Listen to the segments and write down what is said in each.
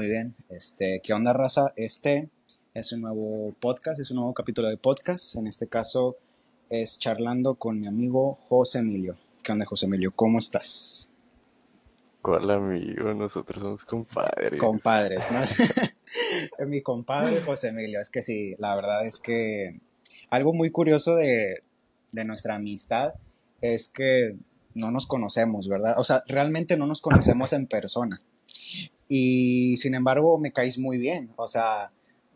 Muy bien. Este, ¿qué onda, raza? Este es un nuevo podcast, es un nuevo capítulo de podcast. En este caso es charlando con mi amigo José Emilio. ¿Qué onda, José Emilio? ¿Cómo estás? ¿Cuál amigo? Nosotros somos compadres. Compadres, ¿no? mi compadre José Emilio. Es que sí, la verdad es que algo muy curioso de, de nuestra amistad es que no nos conocemos, ¿verdad? O sea, realmente no nos conocemos en persona. Y sin embargo, me caes muy bien. O sea,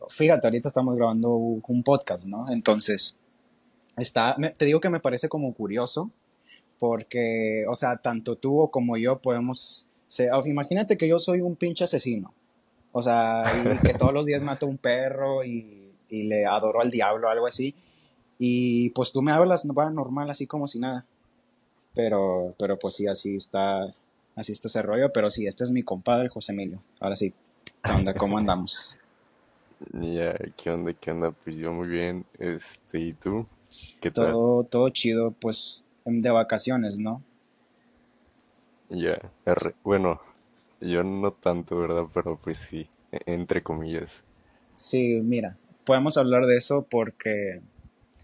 fíjate, ahorita estamos grabando un podcast, ¿no? Entonces, está, te digo que me parece como curioso, porque, o sea, tanto tú como yo podemos, imagínate que yo soy un pinche asesino. O sea, y que todos los días mato un perro y, y le adoro al diablo algo así. Y pues tú me hablas normal, así como si nada. Pero, pero pues sí, así está, así está ese rollo. Pero sí, este es mi compadre, José Emilio. Ahora sí, ¿qué onda? ¿Cómo andamos? Ya, ¿qué onda? ¿Qué onda? Pues yo muy bien. Este, ¿y tú? ¿Qué todo, tal? Todo chido, pues, de vacaciones, ¿no? Ya, bueno, yo no tanto, ¿verdad? Pero pues sí, e, entre comillas. Sí, mira, podemos hablar de eso porque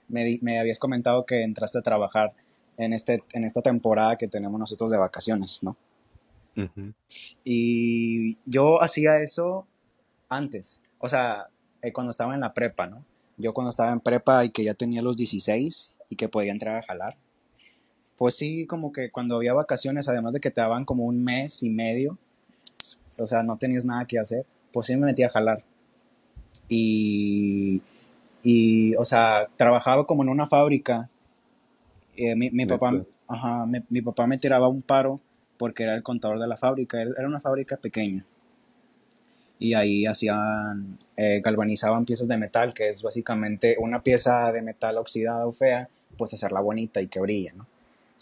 me, me habías comentado que entraste a trabajar en, este, en esta temporada que tenemos nosotros de vacaciones, ¿no? Y yo hacía eso antes, o sea, eh, cuando estaba en la prepa, ¿no? Yo cuando estaba en prepa y que ya tenía los 16 y que podía entrar a jalar, pues sí, como que cuando había vacaciones, además de que te daban como un mes y medio, o sea, no tenías nada que hacer, pues sí me metía a jalar. Y, y o sea, trabajaba como en una fábrica eh, mi, papá, ajá, mi, papá me tiraba un paro porque era el contador de la fábrica, era una fábrica pequeña. Y ahí hacían, eh, galvanizaban piezas de metal, que es básicamente una pieza de metal oxidada o fea, pues hacerla bonita y que brille, ¿no?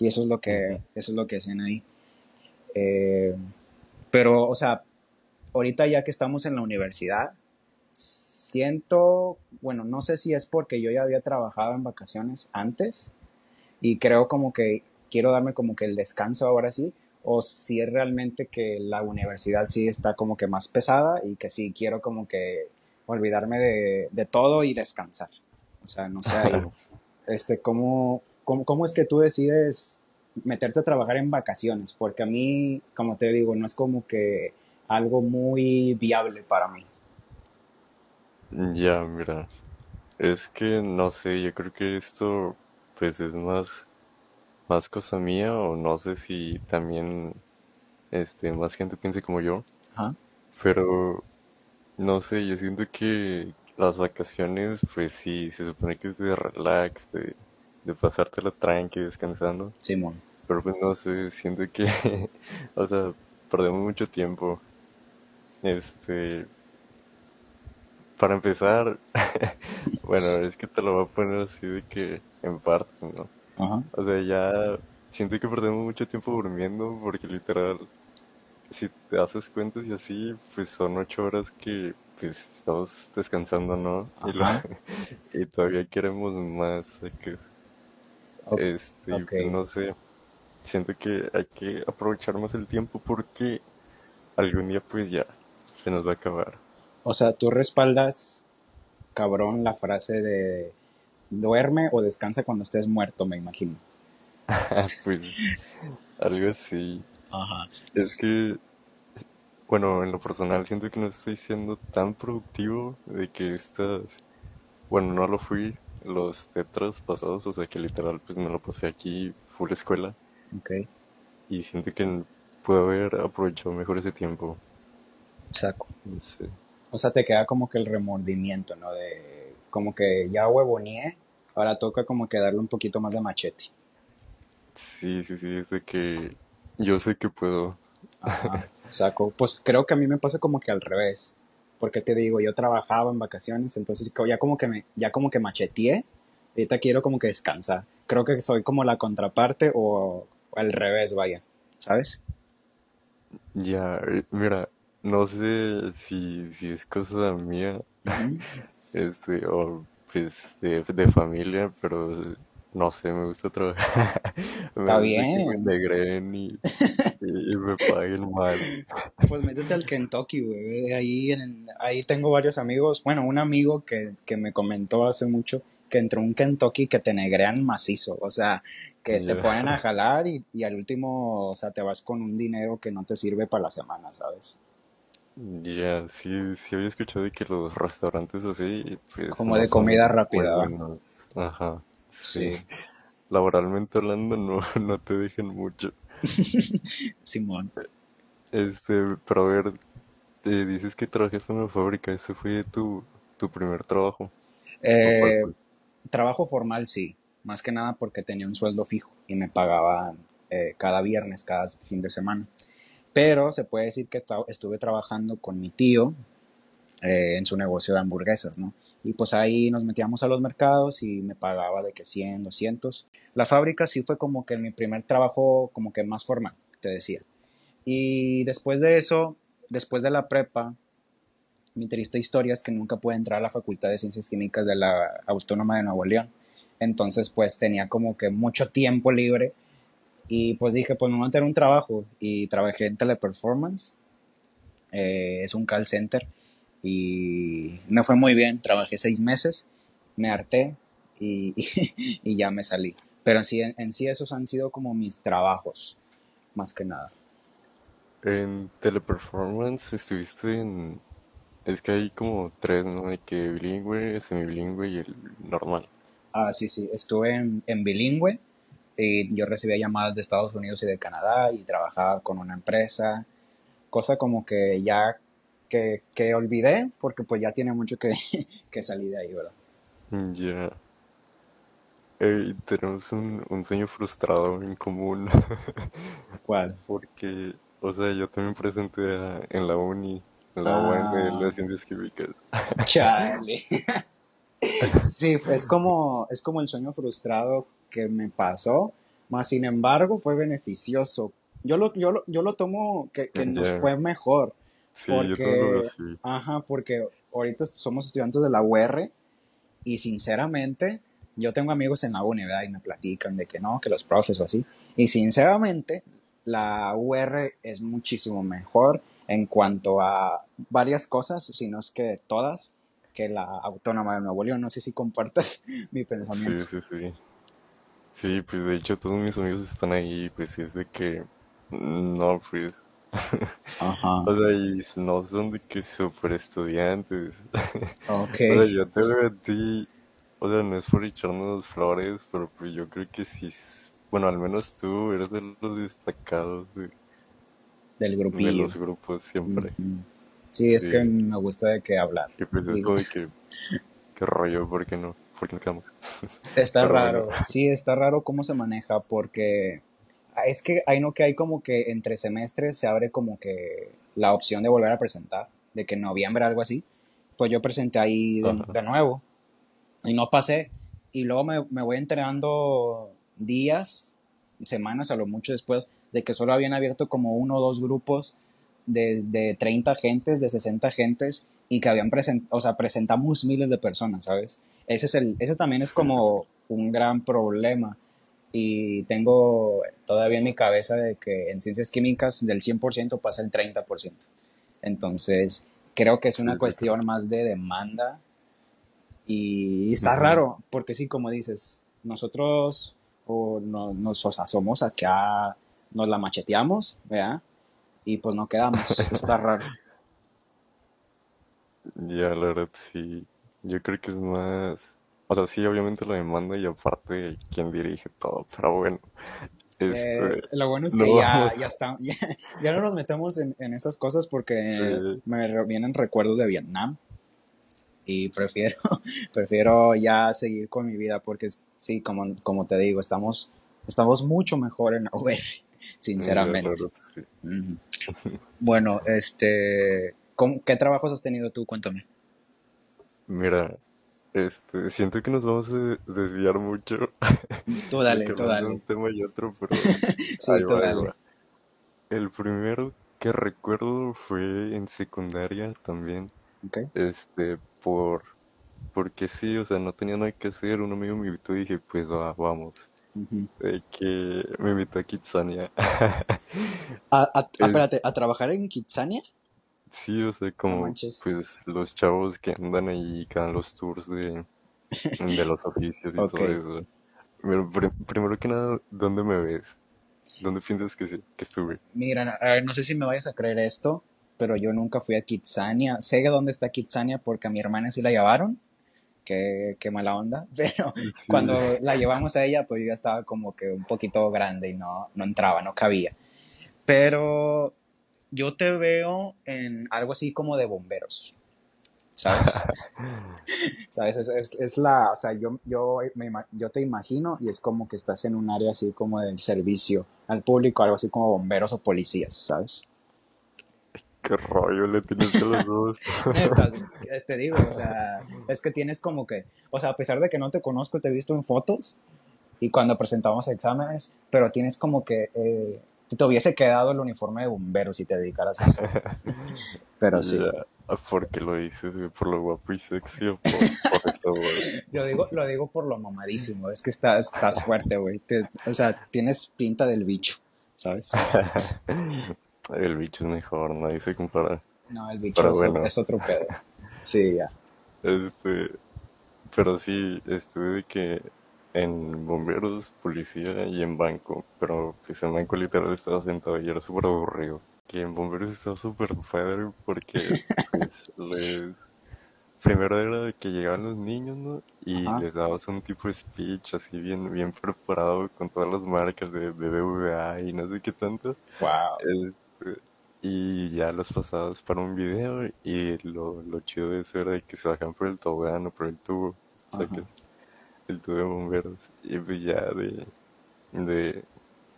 Y eso es lo que, eso es lo que hacen ahí. Eh, pero, o sea, ahorita ya que estamos en la universidad, siento, bueno, no sé si es porque yo ya había trabajado en vacaciones antes, y creo como que quiero darme como que el descanso ahora sí, o si es realmente que la universidad sí está como que más pesada y que sí quiero como que olvidarme de, de todo y descansar. O sea, no sé, este, ¿cómo, cómo, cómo es que tú decides meterte a trabajar en vacaciones? Porque a mí, como te digo, no es como que algo muy viable para mí. Ya, mira, es que no sé, yo creo que esto pues es más, más cosa mía o no sé si también este, más gente piense como yo. Pero no sé, yo siento que las vacaciones, pues sí, se supone que es de relax, de, de pasártelo tranqui, descansando. Simón. Pero pues no sé, siento que, o sea, perdemos mucho tiempo. Este, para empezar, bueno, es que te lo voy a poner así de que en parte, ¿no? Ajá. O sea, ya siento que perdemos mucho tiempo durmiendo porque literal, si te haces cuentas y así, pues son ocho horas que pues estamos descansando, ¿no? Y, y, todavía queremos más, que este, pues, no sé, siento que hay que aprovechar más el tiempo porque algún día pues ya se nos va a acabar. O sea, tú respaldas, cabrón, la frase de duerme o descansa cuando estés muerto, me imagino. pues algo así. Ajá. Es que, bueno, en lo personal siento que no estoy siendo tan productivo de que estas, bueno, no lo fui los tetras pasados, o sea que literal pues me lo pasé aquí full escuela. Ok. Y siento que puedo haber aprovechado mejor ese tiempo. Saco. Sí. O sea, te queda como que el remordimiento, ¿no? De como que ya huevoneé, ahora toca como que darle un poquito más de machete. Sí, sí, sí, es de que yo sé que puedo. saco. Pues creo que a mí me pasa como que al revés. Porque te digo, yo trabajaba en vacaciones, entonces ya como que me, ya como que macheteé, ahorita quiero como que descansar. Creo que soy como la contraparte o, al revés, vaya, ¿sabes? Ya, mira, no sé si, si es cosa mía, este, o pues de, familia, pero no sé, me gusta trabajar. Me Está gusta que me bien. negren y, y me paguen mal. Pues métete al Kentucky, güey. Ahí, en, ahí tengo varios amigos. Bueno, un amigo que, que me comentó hace mucho que entró un Kentucky que te negrean macizo. O sea, que te ponen a jalar y, y al último, o sea, te vas con un dinero que no te sirve para la semana, ¿sabes? Ya, sí, sí había escuchado de que los restaurantes así, pues Como no de son comida rápida. Ajá, sí. Sí, Laboralmente hablando, no, no te dejen mucho. Simón. Este, pero a ver, te dices que trabajaste en una fábrica, ese fue tu, tu primer trabajo. ¿O cuál Eh, fue? trabajo formal, sí. Más que nada porque tenía un sueldo fijo y me pagaban eh, cada viernes, cada fin de semana. Pero se puede decir que estuve trabajando con mi tío eh, en su negocio de hamburguesas, ¿no? Y pues ahí nos metíamos a los mercados y me pagaba de que 100, 200. La fábrica sí fue como que mi primer trabajo como que más formal, te decía. Y después de eso, después de la prepa, mi triste historia es que nunca pude entrar a la Facultad de Ciencias Químicas de la Autónoma de Nuevo León. Entonces, pues tenía como que mucho tiempo libre y pues dije, pues me voy a tener un trabajo y trabajé en Teleperformance, eh, es un call center y me fue muy bien, trabajé seis meses, me harté y, y ya me salí. Pero en sí, en sí esos han sido como mis trabajos, más que nada. En Teleperformance estuviste en... Es que hay como tres, ¿no? De que bilingüe, semibilingüe y el normal. Ah, sí, sí, estuve en, en bilingüe y yo recibía llamadas de Estados Unidos y de Canadá y trabajaba con una empresa, cosa como que ya que, que olvidé porque pues ya tiene mucho que, que salí de ahí, ¿verdad? Ya. Eh, tenemos un, un sueño frustrado en común. ¿Cuál? Porque, o sea, yo también presenté en la uni, en la UAM de Ah, las ciencias químicas. chale. Sí, es como, es como el sueño frustrado que me pasó, más sin embargo fue beneficioso. Yo lo, yo lo, yo lo tomo que, que nos fue mejor, Sí, yo porque, ajá, porque ahorita somos estudiantes de la UR y sinceramente yo tengo amigos en la uni, ¿verdad? Y me platican de que no, que los profes o así. Y sinceramente la UR es muchísimo mejor en cuanto a varias cosas, si no es que todas, que la Autónoma de Nuevo León. No sé si compartas mi pensamiento. sí, sí. Sí, pues de hecho todos mis amigos están ahí, pues es de que... No, pues... Ajá, O sea, y no son de que super estudiantes. ok. O sea, yo te veo a ti, o sea, no es por echarnos flores, pero pues yo creo que sí, bueno, al menos tú eres de los destacados de, Del de grupillo. los grupos siempre. Sí, es que Sí, me gusta de qué hablar. y pues es como de que, qué rollo, ¿por qué no? ¿Por qué no quedamos? está Pero bueno, raro, sí, está raro cómo se maneja porque es que hay no que hay como que entre semestres se abre como que la opción de volver a presentar, de que en noviembre algo así. Pues yo presenté ahí de, de nuevo y no pasé. Y luego me, me voy enterando días, semanas a lo mucho después, de que solo habían abierto como uno o dos grupos de, de 30 gentes, de 60 gentes, y que habían presentado, o sea, presentamos miles de personas, ¿sabes? Ese es el, ese también es como un gran problema. Y tengo todavía en mi cabeza de que en ciencias químicas del 100% pasa el 30%. Entonces, creo que es una cuestión más de demanda y está Ujú. raro, porque sí, como dices, nosotros o no, nos o sea, somos acá, nos la macheteamos, ¿verdad? Y pues no quedamos, está raro. Ya, la verdad, sí, yo creo que es más, o sea, sí, obviamente la demanda y aparte quién dirige todo, pero bueno, Eh, este, lo bueno es que ya, vamos, ya está, ya, ya no nos metemos en, en esas cosas porque sí, me vienen recuerdos de Vietnam y prefiero, prefiero ya seguir con mi vida porque sí, como, como te digo, estamos, estamos mucho mejor en la la sinceramente. sí. Bueno, este, ¿cómo- ¿qué trabajos has tenido tú? Cuéntame. Mira, este, siento que nos vamos a desviar mucho Tú dale, tú dale. un tema y otro, pero Sí, ahí tú va, dale. va. El primero que recuerdo fue en secundaria también, Ok. este, por, porque sí, o sea, no tenía nada que hacer, un amigo me invitó y dije, pues va, vamos. De que me invitó a Kitsania. ¿A, a- a- Es- espérate, ¿a trabajar en Kitsania? Sí, o sea, No como manches. pues los chavos que andan ahí, que dan los tours de, de los oficios y Ok. todo eso. Pero, pri- primero que nada, ¿dónde me ves? ¿Dónde piensas que, sí- que estuve? Mira, a ver, no sé si me vayas a creer esto, pero yo nunca fui a Kitsania. Sé dónde está Kitsania porque a mi hermana sí la llevaron. Qué, qué mala onda. Pero Sí. cuando la llevamos a ella, pues yo ya estaba como que un poquito grande y no, no entraba, no cabía. Pero yo te veo en algo así como de bomberos. ¿Sabes? ¿Sabes? Es, es, es la, o sea, yo, yo, me, yo te imagino y es como que estás en un área así como del servicio al público, algo así como bomberos o policías, ¿sabes? ¿Qué rollo le tienes a los dos? Te digo, o sea, es que tienes como que, o sea, a pesar de que no te conozco, te he visto en fotos y cuando presentamos exámenes, pero tienes como que eh, te hubiese quedado el uniforme de bomberos si te dedicaras a eso. Pero sí, ¿Por qué lo dices? ¿Por lo guapo y sexy o por, por eso, güey? yo digo, lo digo por lo mamadísimo, es que estás, estás fuerte, güey, o sea, tienes pinta del bicho, ¿sabes? El bicho es mejor, nadie se compara. No, el bicho Pero es, bueno. es otro pedo. Sí, ya. Este, pero sí, estuve de que en bomberos, policía y en banco, pero pues en banco literal estaba sentado y era súper aburrido. Que en bomberos estaba súper padre porque pues les... Primero era de que llegaban los niños, ¿no? Y Ajá. les dabas un tipo de speech así bien, bien preparado con todas las marcas de BBVA y no sé qué tanto. Wow. Este, y ya los pasabas para un video y lo, lo chido de eso era de que se bajan por el tobogán o por el tubo, Ajá. sacas el tubo de bomberos y pues ya de, de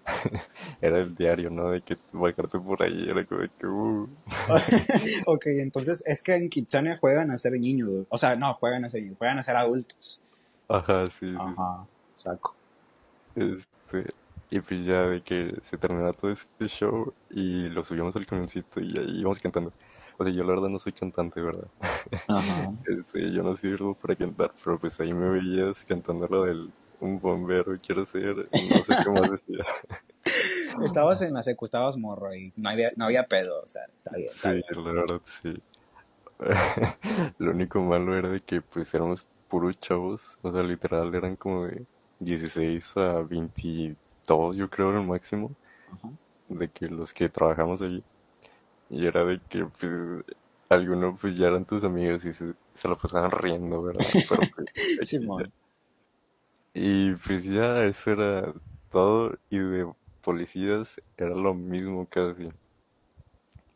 era el diario, ¿no? De que bajarte por ahí era como de que uh, Ok, entonces es que en Kitsania juegan a ser niños, o sea, no, juegan a ser niños, juegan a ser adultos. ajá, sí, sí. Ajá, saco. Este, y pues ya de que se terminaba todo este show y lo subíamos al camioncito y ahí íbamos cantando. O sea, yo la verdad no soy cantante, ¿verdad? Ajá. Este, yo no sirvo para cantar, pero pues ahí me veías cantando lo del un bombero quiero ser, no sé qué más decía. Estabas en la secu, estabas morro y no había, no había pedo, o sea, está bien, está Sí, bien. la verdad sí. Lo único malo era de que pues éramos puros chavos, o sea, literal eran como de 16 a 22, yo creo, el máximo, Ajá. de que los que trabajamos allí. Y era de que pues algunos pues ya eran tus amigos y se, se lo pasaban riendo, ¿verdad? Pero pues. Simón. Y pues ya eso era todo y de policías era lo mismo casi,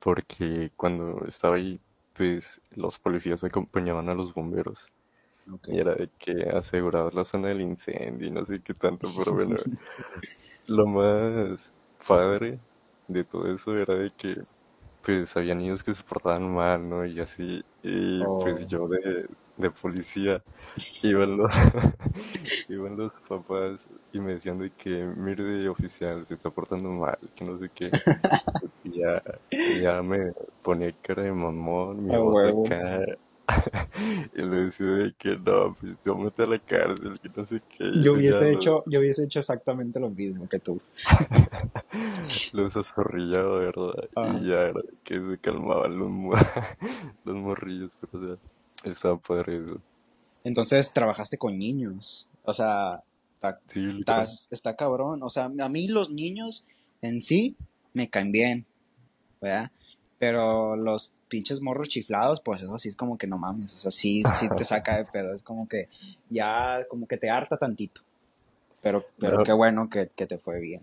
porque cuando estaba ahí pues los policías acompañaban a los bomberos y era de que aseguraban la zona del incendio y no sé qué tanto, pero bueno, lo más padre de todo eso era de que pues había niños que se portaban mal, ¿no? Y así, y pues Oh. yo de, de policía iban los, iban los papás y me decían de que mire de oficial, se está portando mal, que no sé qué. Y ya, ya me ponía cara de mamón, mi A voz huevo. acá. Y le decía de que no, pues te mete a la cárcel, que no sé qué. Yo hubiese ya hecho, yo hubiese hecho exactamente lo mismo que tú. los azorrillaba, ¿verdad? Y ya era de que se calmaban los, los morrillos, pero o sea, estaba padre eso. Entonces trabajaste con niños. O sea, está, Sí, estás- está cabrón. O sea, a mí los niños en sí me caen bien, ¿verdad? Pero los pinches morros chiflados, pues eso sí es como que no mames. O sea, sí, sí te saca de pedo. Es como que ya, como que te harta tantito. Pero, qué bueno que, que te fue bien.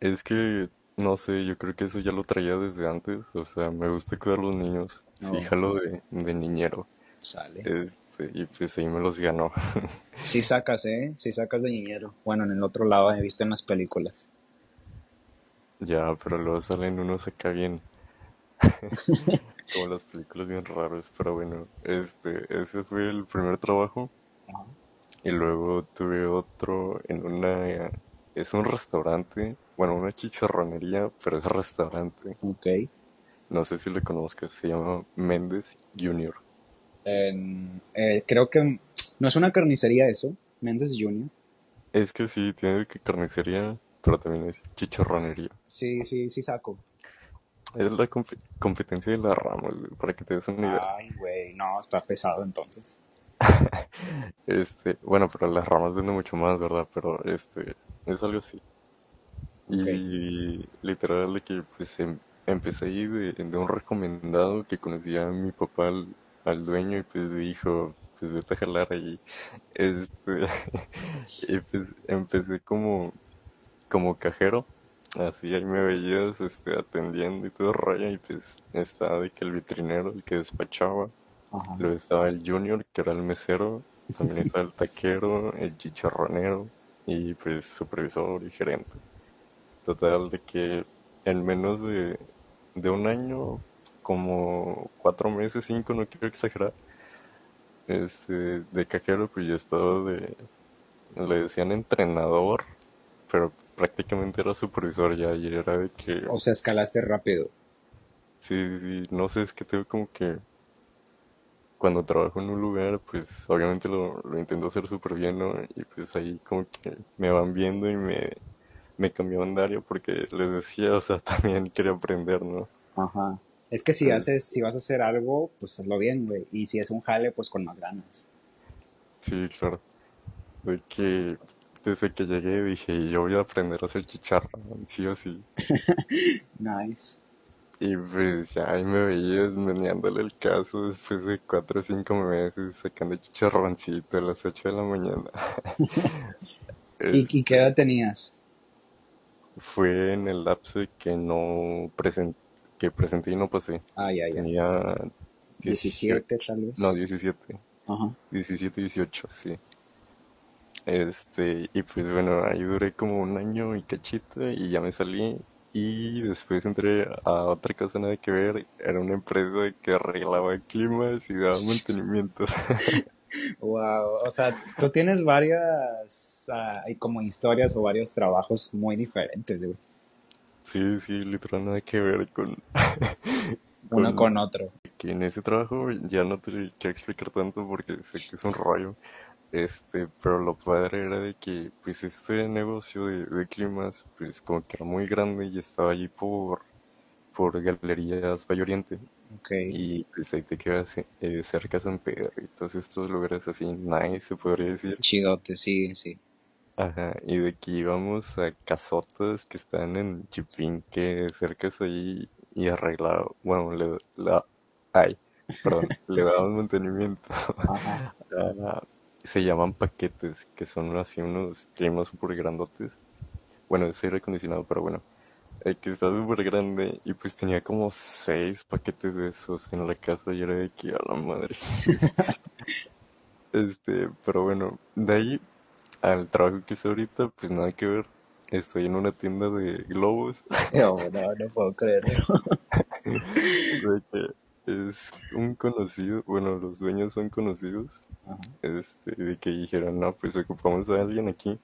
es que, no sé, yo creo que eso ya lo traía desde antes. O sea, me gusta cuidar a los niños. Sí, No, jalo de, de niñero. sale. Este, y pues ahí me los ganó. Sí sacas, ¿eh? Sí sacas de niñero. Bueno, en el otro lado he visto en las películas. Ya, pero luego salen unos acá bien, como las películas bien raros. Pero bueno, este, ese fue el primer trabajo. Ajá. Y luego tuve otro en una, es un restaurante, bueno, una chicharronería, pero es restaurante. Ok. No sé si lo conozcas, se llama Méndez Junior. En, eh, creo que no es una carnicería eso, Méndez Junior. Es que sí, tiene que carnicería, pero también es chicharronería. Sí, sí, sí saco. Es la comp- competencia de la güey, para que te des una idea. Ay, güey, no, está pesado entonces. Este, bueno, pero las ramas venden mucho más, ¿verdad? Pero este, es algo así. Y literal de que pues em- empecé ahí de, de un recomendado que conocía a mi papá al, al dueño y pues dijo, pues vete a jalar ahí. Este, y pues empecé como, como cajero, así ahí me veías este, atendiendo y todo rollo y pues estaba de que el vitrinero, el que despachaba, Ajá. luego estaba el junior que era el mesero, también estaba el taquero, el chicharronero y pues supervisor y gerente. Total, de que en menos de, de un año, como cuatro meses, cinco, no quiero exagerar, este, de cajero, pues ya estaba de, le decían entrenador, pero prácticamente era supervisor ya, y era de que, O sea, escalaste rápido. sí, sí, no sé, es que tengo como que, cuando trabajo en un lugar, pues obviamente lo, lo intento hacer súper bien, ¿no? Y pues ahí como que me van viendo y me, me cambiaban de área porque les decía, o sea, también quería aprender, ¿no? Ajá. Es que si haces, si vas a hacer algo, pues hazlo bien, güey. Y si es un jale, pues con más ganas. sí, claro. De que desde que llegué dije, yo voy a aprender a hacer chicharrón, sí o sí. Nice. Y pues ya ahí me veías meneándole el caso después de cuatro o cinco meses sacando chicharroncito a las ocho de la mañana. ¿Y, y qué edad tenías? fue en el lapso que no presen- que presenté y no pasé. Ah, ya, ya. Tenía 17, 17 tal no, vez. 17, Ajá. 17, 18, sí. Este, y pues bueno, ahí duré como un año y cachito y ya me salí. Y después entré a otra cosa nada que ver. Era una empresa que arreglaba climas y daba mantenimiento. Wow. O sea, tú tienes varias, hay como historias o varios trabajos muy diferentes, güey. Sí, sí, literal nada que ver con, Uno con con otro. que en ese trabajo ya no te quiero explicar tanto porque sé que es un rollo. Este, pero lo padre era de que, pues, este negocio de, de climas, pues, como que era muy grande y estaba allí por, por Galerías Valle Oriente. Y pues ahí te quedas eh, cerca de San Pedro y todos estos lugares así, nice, se podría decir. Chidote, sí, sí. Ajá, y de que íbamos a casotas que están en Chipinque, cerca de ahí, y arreglado, bueno, le, la, ay, perdón, le daban mantenimiento. Ajá. Ah, se llaman paquetes, que son así unos climas súper grandotes. Bueno, es aire acondicionado, pero bueno, el que está súper grande, y pues tenía como seis paquetes de esos en la casa, y era de que a la madre. Este, pero bueno, de ahí al trabajo que estoy ahorita, pues nada que ver. Estoy en una tienda de globos, No, no, no puedo creerlo. es un conocido, bueno, los dueños son conocidos, Ajá. este, de que dijeron, no, pues ocupamos a alguien aquí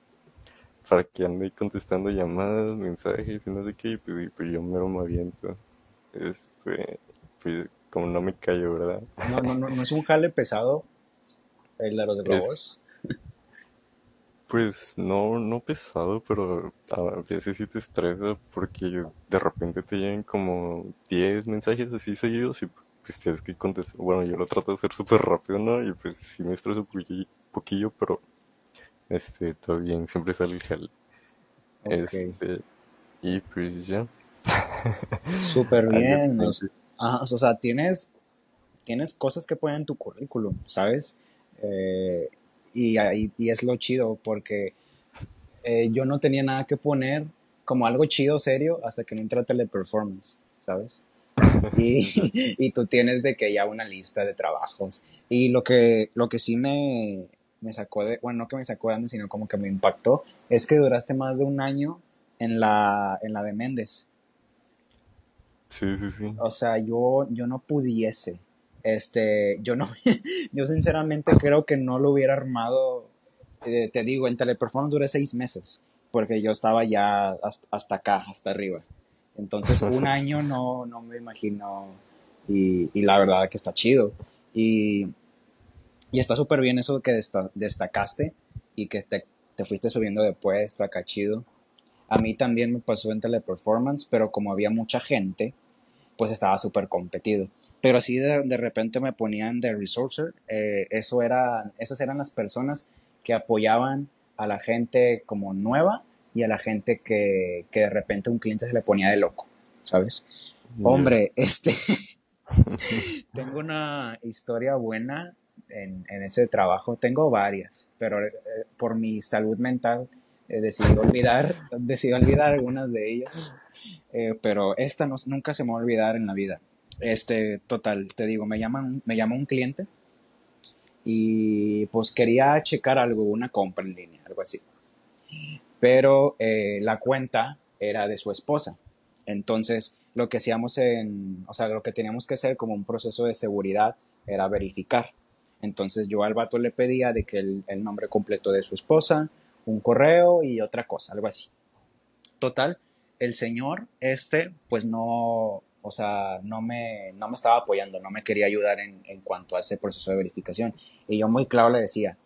para que ande contestando llamadas, mensajes y no sé qué, y pues, y pues yo mero me aviento. Este, pues como no me callo, ¿verdad? No, no, no, no es un jale pesado el de los Es, globos. Pues no, no pesado, pero a veces sí te estresa porque de repente te llegan como 10 mensajes así seguidos y pues tienes que contestar. Bueno, yo lo trato de hacer súper rápido, ¿no? Y pues sí me estreso un poqui- poquillo, pero este, todo bien, siempre sale el jale. Ok. Este, y pues ya. Súper bien. ajá, o sea, tienes, tienes cosas que poner en tu currículum, ¿sabes? Eh, y, ahí- y es lo chido porque eh, yo no tenía nada que poner como algo chido, serio, hasta que no entré a Teleperformance, ¿sabes? Y, y tú tienes de que ya una lista de trabajos. Y lo que, lo que sí me, me sacó de, bueno, no que me sacó de sino como que me impactó, es que duraste más de un año en la, en la de Méndez. Sí, sí, sí. O sea, yo, yo no pudiese. Este, yo no, yo sinceramente creo que no lo hubiera armado. eh, te digo, en Teleperformance duré seis meses, porque yo estaba ya has- hasta acá, hasta arriba. Entonces, un año no, no me imagino, y, y la verdad que está chido. Y Y está súper bien eso que destacaste y que te, te fuiste subiendo de puesto, acá chido. A mí también me pasó en teleperformance, pero como había mucha gente, pues estaba súper competido. Pero así de, de, repente me ponían de resourcer, eh, eso era, esas eran las personas que apoyaban a la gente como nueva y a la gente que, que de repente un cliente se le ponía de loco, ¿sabes? Hombre, este, tengo una historia buena en, en, ese trabajo, tengo varias, pero eh, por mi salud mental he decidido olvidar, decidí olvidar algunas de ellas, eh, pero esta no, nunca se me va a olvidar en la vida. Este, total, te digo, me llaman, me llama un cliente y pues quería checar algo, una compra en línea, algo así. Pero eh, la cuenta era de su esposa. Entonces, lo que hacíamos en, o sea, lo que teníamos que hacer como un proceso de seguridad era verificar. Entonces yo al vato le pedía de que el, el nombre completo de su esposa, un correo y otra cosa, algo así. Total, el señor este, pues no, o sea, no me, no me estaba apoyando, no me quería ayudar en, en, cuanto a ese proceso de verificación. Y yo muy claro le decía,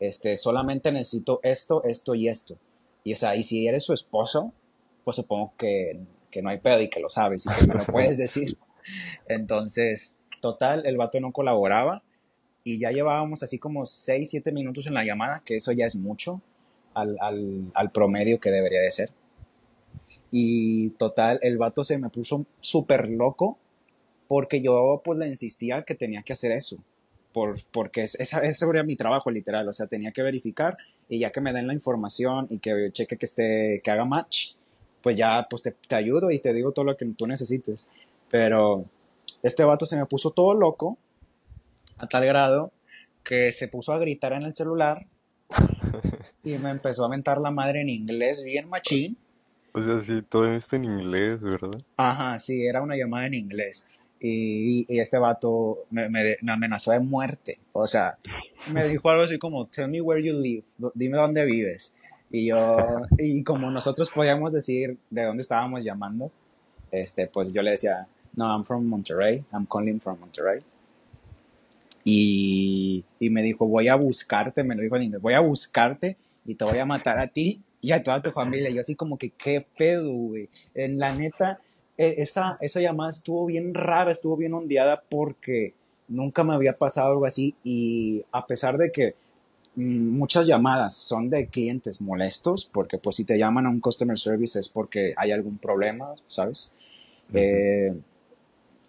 este, solamente necesito esto, esto y esto. Y o sea, y si eres su esposo, pues supongo que, que no hay pedo y que lo sabes y que me lo puedes decir. Entonces, total, el vato no colaboraba y ya llevábamos así como 6, 7 minutos en la llamada, que eso ya es mucho al, al, al promedio que debería de ser. Y total, el vato se me puso súper loco porque yo pues le insistía que tenía que hacer eso. Por, porque es, esa, ese era mi trabajo literal, o sea, tenía que verificar y ya que me den la información y que cheque que esté, que haga match, pues ya pues te, te ayudo y te digo todo lo que tú necesites. Pero este vato se me puso todo loco a tal grado que se puso a gritar en el celular y me empezó a mentar la madre en inglés bien machín. O sea, sí, todo esto en inglés, ¿verdad? Ajá, sí, era una llamada en inglés. Y, y este vato me, me, me, amenazó de muerte. O sea, me dijo algo así como, tell me where you live, dime dónde vives. Y yo, y como nosotros podíamos decir de dónde estábamos llamando, este, pues yo le decía, no, I'm from Monterrey, I'm calling from Monterrey. Y, y me dijo, voy a buscarte, me lo dijo en inglés, voy a buscarte y te voy a matar a ti y a toda tu familia. Y yo así como que, ¿qué pedo, güey? En la neta, esa, esa llamada estuvo bien rara, estuvo bien ondeada porque nunca me había pasado algo así y a pesar de que mm, muchas llamadas son de clientes molestos, porque pues si te llaman a un customer service es porque hay algún problema, ¿sabes? Uh -huh. eh,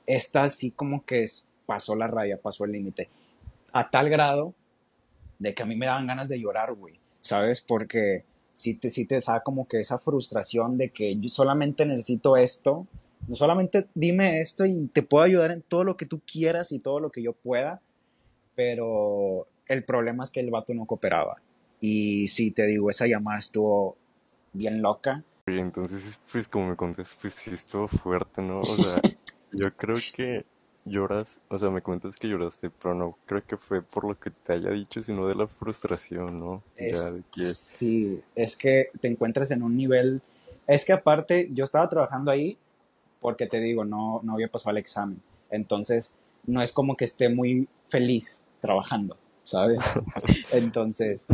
esta sí como que es, pasó la raya, pasó el límite, a tal grado de que a mí me daban ganas de llorar, güey, ¿sabes? Porque si te, si te da como que esa frustración de que yo solamente necesito esto, solamente dime esto y te puedo ayudar en todo lo que tú quieras y todo lo que yo pueda, pero el problema es que el vato no cooperaba. Y si te digo, esa llamada estuvo bien loca. Y entonces, pues como me contas, pues sí estuvo fuerte, ¿no? O sea, yo creo que lloras, o sea, me cuentas que lloraste, pero no creo que fue por lo que te haya dicho, sino de la frustración, ¿no? Es, ya de que... Sí, es que te encuentras en un nivel, es que aparte yo estaba trabajando ahí porque te digo, no, no había pasado el examen, entonces no es como que esté muy feliz trabajando, ¿sabes? Entonces,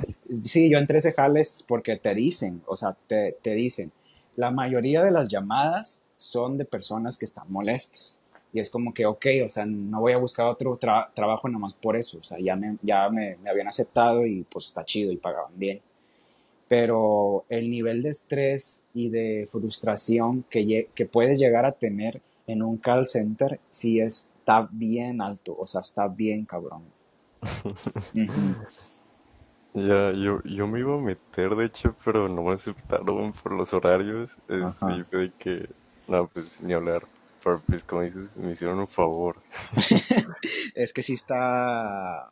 sí, yo entré ese jales porque te dicen, o sea, te, te dicen, la mayoría de las llamadas son de personas que están molestas y es como que, ok, o sea, no voy a buscar otro tra trabajo nomás por eso, o sea, ya, me, ya me, me, habían aceptado y pues está chido y pagaban bien. Pero el nivel de estrés y de frustración que, que puedes llegar a tener en un call center sí está bien alto, o sea, está bien cabrón. uh -huh. Ya, yo, yo me iba a meter, de hecho, pero no me aceptaron por los horarios. Este, y fue de que, no, pues ni hablar. Pero pues como dices, me hicieron un favor. es que sí está,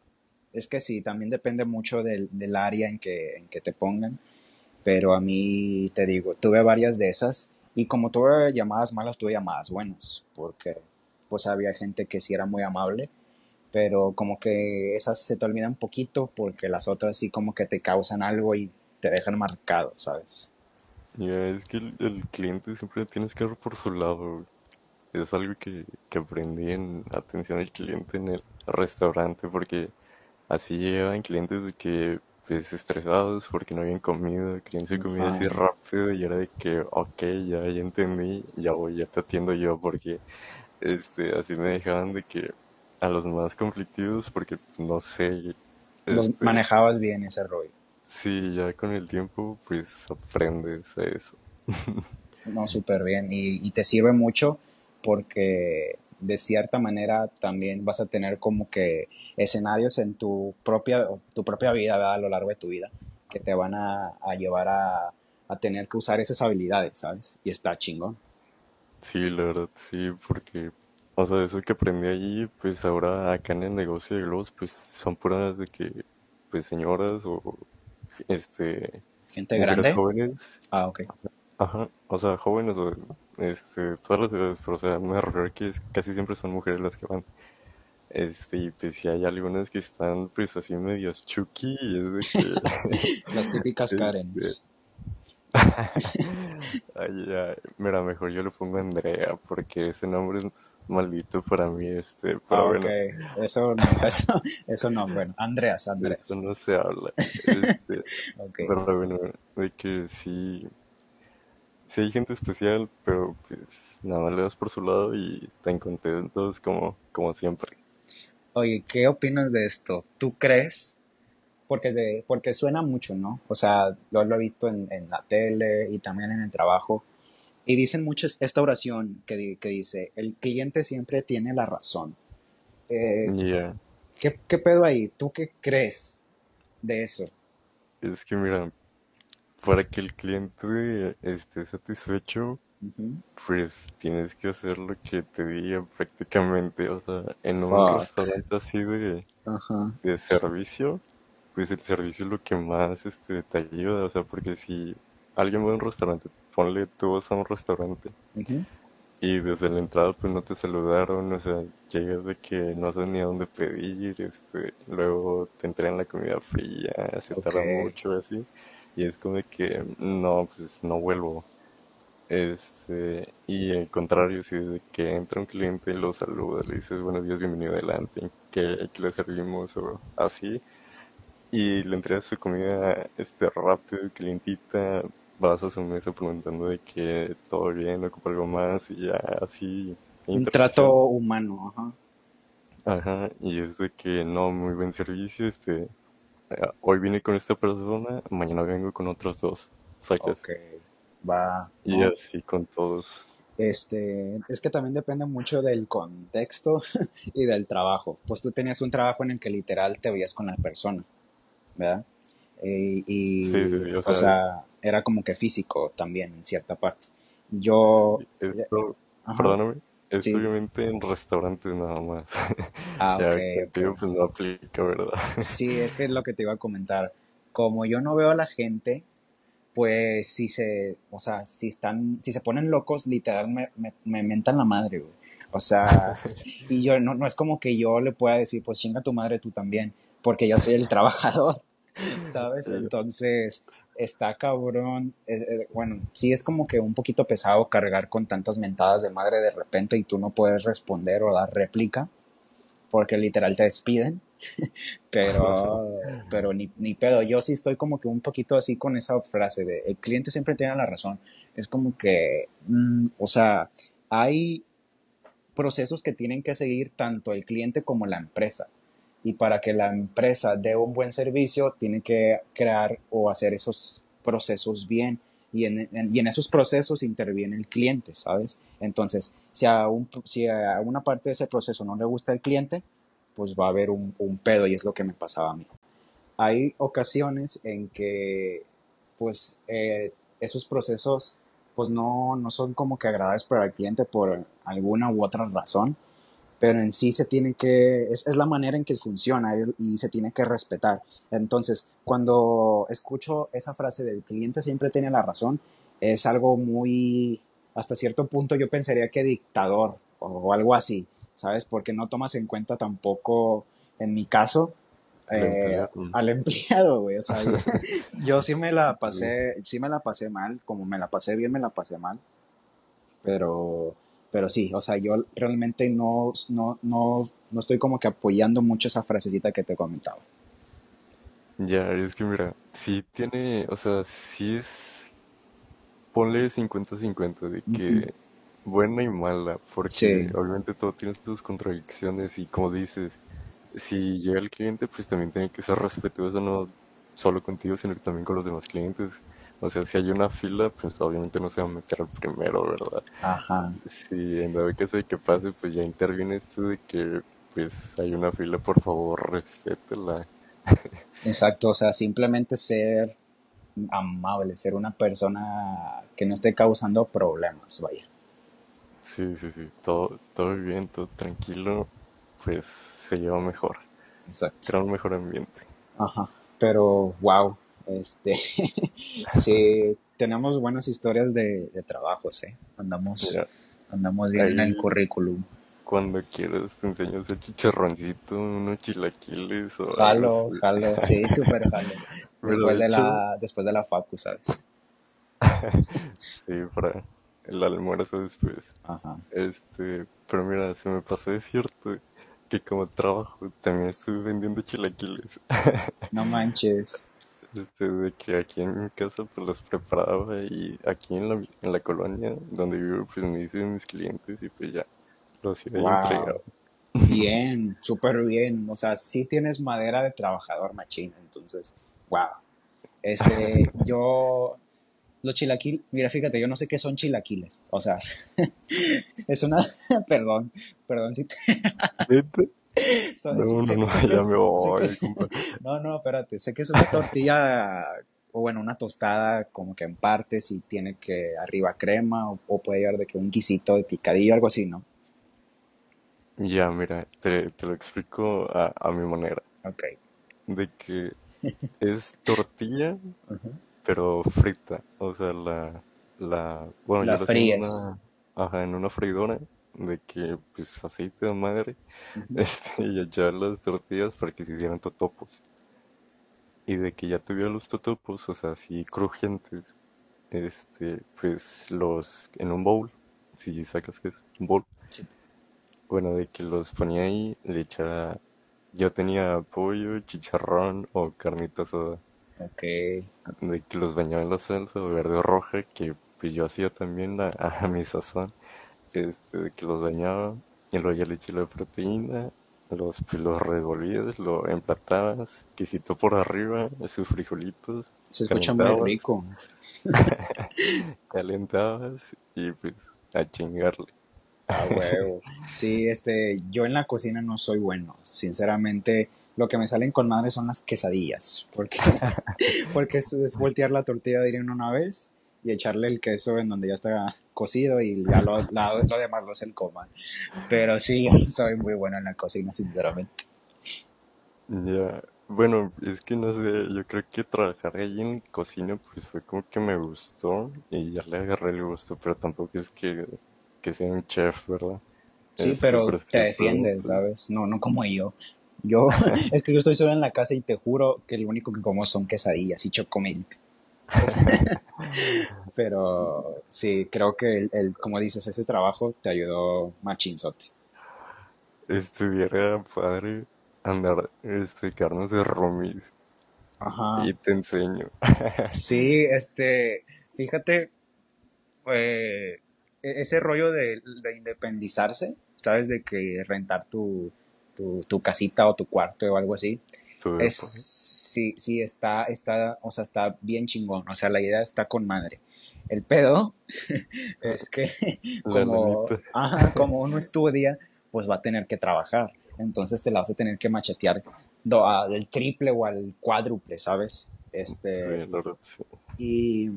es que sí, también depende mucho del, del área en que, en que te pongan. Pero a mí, te digo, tuve varias de esas. Y como tuve llamadas malas, tuve llamadas buenas. Porque pues había gente que sí era muy amable. Pero como que esas se te olvidan un poquito porque las otras sí como que te causan algo y te dejan marcado, ¿sabes? Ya, yeah, es que el, el, cliente siempre tienes que ver por su lado es algo que, que aprendí en atención al cliente en el restaurante porque así llegaban clientes de que, pues, estresados porque no habían comido, querían su comida así rápido y era de que, ok, ya, ya entendí, ya voy, ya te atiendo yo porque, este, así me dejaban de que a los más conflictivos porque, pues, no sé, este, manejabas bien ese rollo. sí, ya con el tiempo, pues, aprendes a eso. No, súper bien. Y, y te sirve mucho porque de cierta manera también vas a tener como que escenarios en tu propia, tu propia vida, ¿verdad? A lo largo de tu vida, que te van a, a llevar a, a tener que usar esas habilidades, ¿sabes? Y está chingón. Sí, la verdad, sí, porque, o sea, eso que aprendí allí, pues ahora acá en el negocio de globos, pues son puras de que, pues señoras o, este, Gente grande. jóvenes, Ah, ok. ajá, o sea, jóvenes o, este, todas las edades, pero o sea, me refiero a que es- casi siempre son mujeres las que van, este, y pues sí hay algunas que están, pues así medias chucky, y es de que, Las típicas este. Ay, ay, mira, mejor yo le pongo Andrea porque ese nombre es maldito para mí, este, Ah, pero ok. bueno, Eso no, eso, eso no. Bueno, Andreas, de eso Andreas. no se habla. Este, pero bueno, de que sí, sí hay gente especial, pero pues nada más le das por su lado y están contentos como, como siempre. Oye, ¿qué opinas de esto? ¿Tú crees? Porque, de, porque suena mucho, ¿no? O sea, yo lo he visto en, en la tele y también en el trabajo. Y dicen mucho es- esta oración que, di- que dice, el cliente siempre tiene la razón. Eh, Ya, ¿qué, qué pedo ahí? ¿Tú qué crees de eso? es que mira, para que el cliente esté satisfecho. Pues tienes que hacer lo que te diga prácticamente, o sea, en un restaurante así de, de servicio, pues el servicio es lo que más este, te ayuda, o sea, porque si alguien va a un restaurante, ponle tú vas a un restaurante y desde la entrada pues no te saludaron, o sea, llegas de que no sabes ni a dónde pedir, este, luego te entregan la comida fría, se tarda mucho así, y es como de que no, pues no vuelvo. Este, y al contrario, si desde que entra un cliente y lo saluda, le dices buenos días, bienvenido adelante, que, que le servimos o así, y le entregas su comida este rápido, calientita, vas a su mesa preguntando de que todo bien, ocupa algo más, y ya así, Un trato humano, ajá. Ajá, y es de que no, muy buen servicio, este, hoy vine con esta persona, mañana vengo con otros dos, sacas, Ok. Va, y ¿no? así con todos. Este, es que también depende mucho del contexto y del trabajo. Pues tú tenías un trabajo en el que literal te veías con la persona, ¿verdad? Eh, Sí, sí, y, sí, o o sea, sea, era como que físico también en cierta parte. Yo, Sí, esto, perdóname, esto sí, obviamente en restaurantes nada más. ah, ok, Ya ok. contigo pues no aplica, ¿verdad? Sí, es que es lo que te iba a comentar. Como yo no veo a la gente, pues si se, o sea, si están, si se ponen locos, literal me, me, me mentan la madre, güey. O sea, y yo no, no es como que yo le pueda decir, pues chinga tu madre tú también, porque yo soy el trabajador, ¿sabes? Entonces, está cabrón. es- eh, bueno, sí es como que un poquito pesado cargar con tantas mentadas de madre de repente y tú no puedes responder o dar réplica, porque literal te despiden. Pero, pero ni, ni pedo. Yo sí estoy como que un poquito así con esa frase de el cliente siempre tiene la razón. Es como que, mm, o sea, hay procesos que tienen que seguir tanto el cliente como la empresa. Y para que la empresa dé un buen servicio, tiene que crear o hacer esos procesos bien. Y en, y en esos procesos interviene el cliente, ¿sabes? Entonces, si a, un, si a una parte de ese proceso no le gusta el cliente, pues va a haber un, un pedo y es lo que me pasaba a mí. Hay ocasiones en que, pues, eh, esos procesos, pues no, no son como que agradables para el cliente por alguna u otra razón, pero en sí se tiene que, es, es la manera en que funciona y, se tiene que respetar. Entonces, cuando escucho esa frase del cliente siempre tiene la razón, es algo muy, hasta cierto punto yo pensaría que dictador o, algo así, ¿sabes? Porque no tomas en cuenta tampoco, en mi caso, El eh, empleado. mm, al empleado, güey. O sea, yo, yo sí me la Sí, pasé, sí me la pasé mal, como me la pasé bien, me la pasé mal, pero, pero sí, o sea, yo realmente no, no, no, no estoy como que apoyando mucho esa frasecita que te comentaba. Ya, es que mira, sí tiene, o sea, sí es, ponle cincuenta cincuenta de Ujú. que buena y mala, porque Sí, obviamente todo tiene sus contradicciones y como dices, si llega el cliente, pues también tiene que ser respetuoso, no solo contigo, sino que también con los demás clientes. O sea, si hay una fila, pues obviamente no se va a meter al primero, ¿verdad? ajá, Si en dado caso de que pase, pues ya intervienes tú de que pues hay una fila, por favor, respétela. exacto, o sea, simplemente ser amable, ser una persona que no esté causando problemas, vaya. Sí, sí, sí, todo, todo bien, todo tranquilo, pues se lleva mejor, Exacto. crea un mejor ambiente. Ajá, pero wow, este, sí, tenemos buenas historias de, de trabajos, ¿eh? Andamos, Mira, andamos bien en el currículum. cuando quieras te enseño hacer chicharroncito, unos chilaquiles o Jalo, así. jalo, sí, súper jalo. Después de la, después de la facu, ¿sabes? sí, para el almuerzo después. Ajá. Este, pero mira, se me pasó de cierto que como trabajo también estuve vendiendo chilaquiles. No manches. Este, de que aquí en mi casa pues los preparaba y aquí en la, en la colonia donde vivo pues me hice mis clientes y pues ya los y entregaba. Wow. Bien, súper bien. O sea, sí tienes madera de trabajador machín, entonces, wow. Este, yo, los chilaquiles, mira, fíjate, yo no sé qué son chilaquiles. O sea, es una, perdón, perdón, si te-. so- No, no, sé, no, sé que ya es, me sé que, voy, compa. no, no, espérate, sé que es una tortilla, o bueno, una tostada como que en partes y tiene que arriba crema, o, o puede llevar de que un guisito de picadillo, algo así, ¿no? Ya, mira, te, te lo explico a, a mi manera. Ok. De que es tortilla, pero frita. O sea, la, la, bueno, La yo fríes. una, ajá, en una freidora, de que, pues, aceite de madre, este, y echar las tortillas para que se hicieran totopos. Y de que ya tuviera los totopos, o sea, así crujientes, este, pues, los, en un bowl, si sacas que es un bowl, Sí. bueno, de que los ponía ahí, le echaba, yo tenía pollo, chicharrón o carnita asada. Ok. de que los bañaba en la salsa verde o roja, que pues yo hacía también a, a mi sazón, este, que los bañaba y luego ya le eché la proteína, los, pues, los revolvías, lo emplatabas, quesito por arriba, sus frijolitos, Se escucha muy rico. calentabas y pues a chingarle. Ah, huevo. Sí, este, yo en la cocina no soy bueno. Sinceramente, lo que me salen con madre son las quesadillas. Porque, porque es, es voltear la tortilla de harina una vez y echarle el queso en donde ya está cocido y ya lo, la- lo demás lo el comal. Pero sí, soy muy bueno en la cocina, sinceramente. Ya, bueno, es que no sé, yo creo que trabajar ahí en cocina pues fue como que me gustó y ya le agarré el gusto, pero tampoco es que, que sea un chef, ¿verdad? Sí, pero te defiendes, pues, ¿sabes? No, no como yo. Yo, es que yo estoy solo en la casa y te juro que lo único que como son quesadillas y chocomilk. Pero sí, creo que el, el- como dices, ese trabajo te ayudó machinzote. estuviera padre andar, este, de romis Ajá. y te enseño. Sí, este, fíjate, eh, e- ese rollo de, de independizarse, ¿sabes? De que rentar tu, tu, tu casita o tu cuarto o algo así. Es, depa, sí, sí, está, está, o sea, está bien chingón. O sea, la idea está con madre. El pedo es que como, ajá, como uno estudia, pues va a tener que trabajar. Entonces te la vas a tener que machetear do- al triple o al cuádruple, ¿sabes? Este, sí. y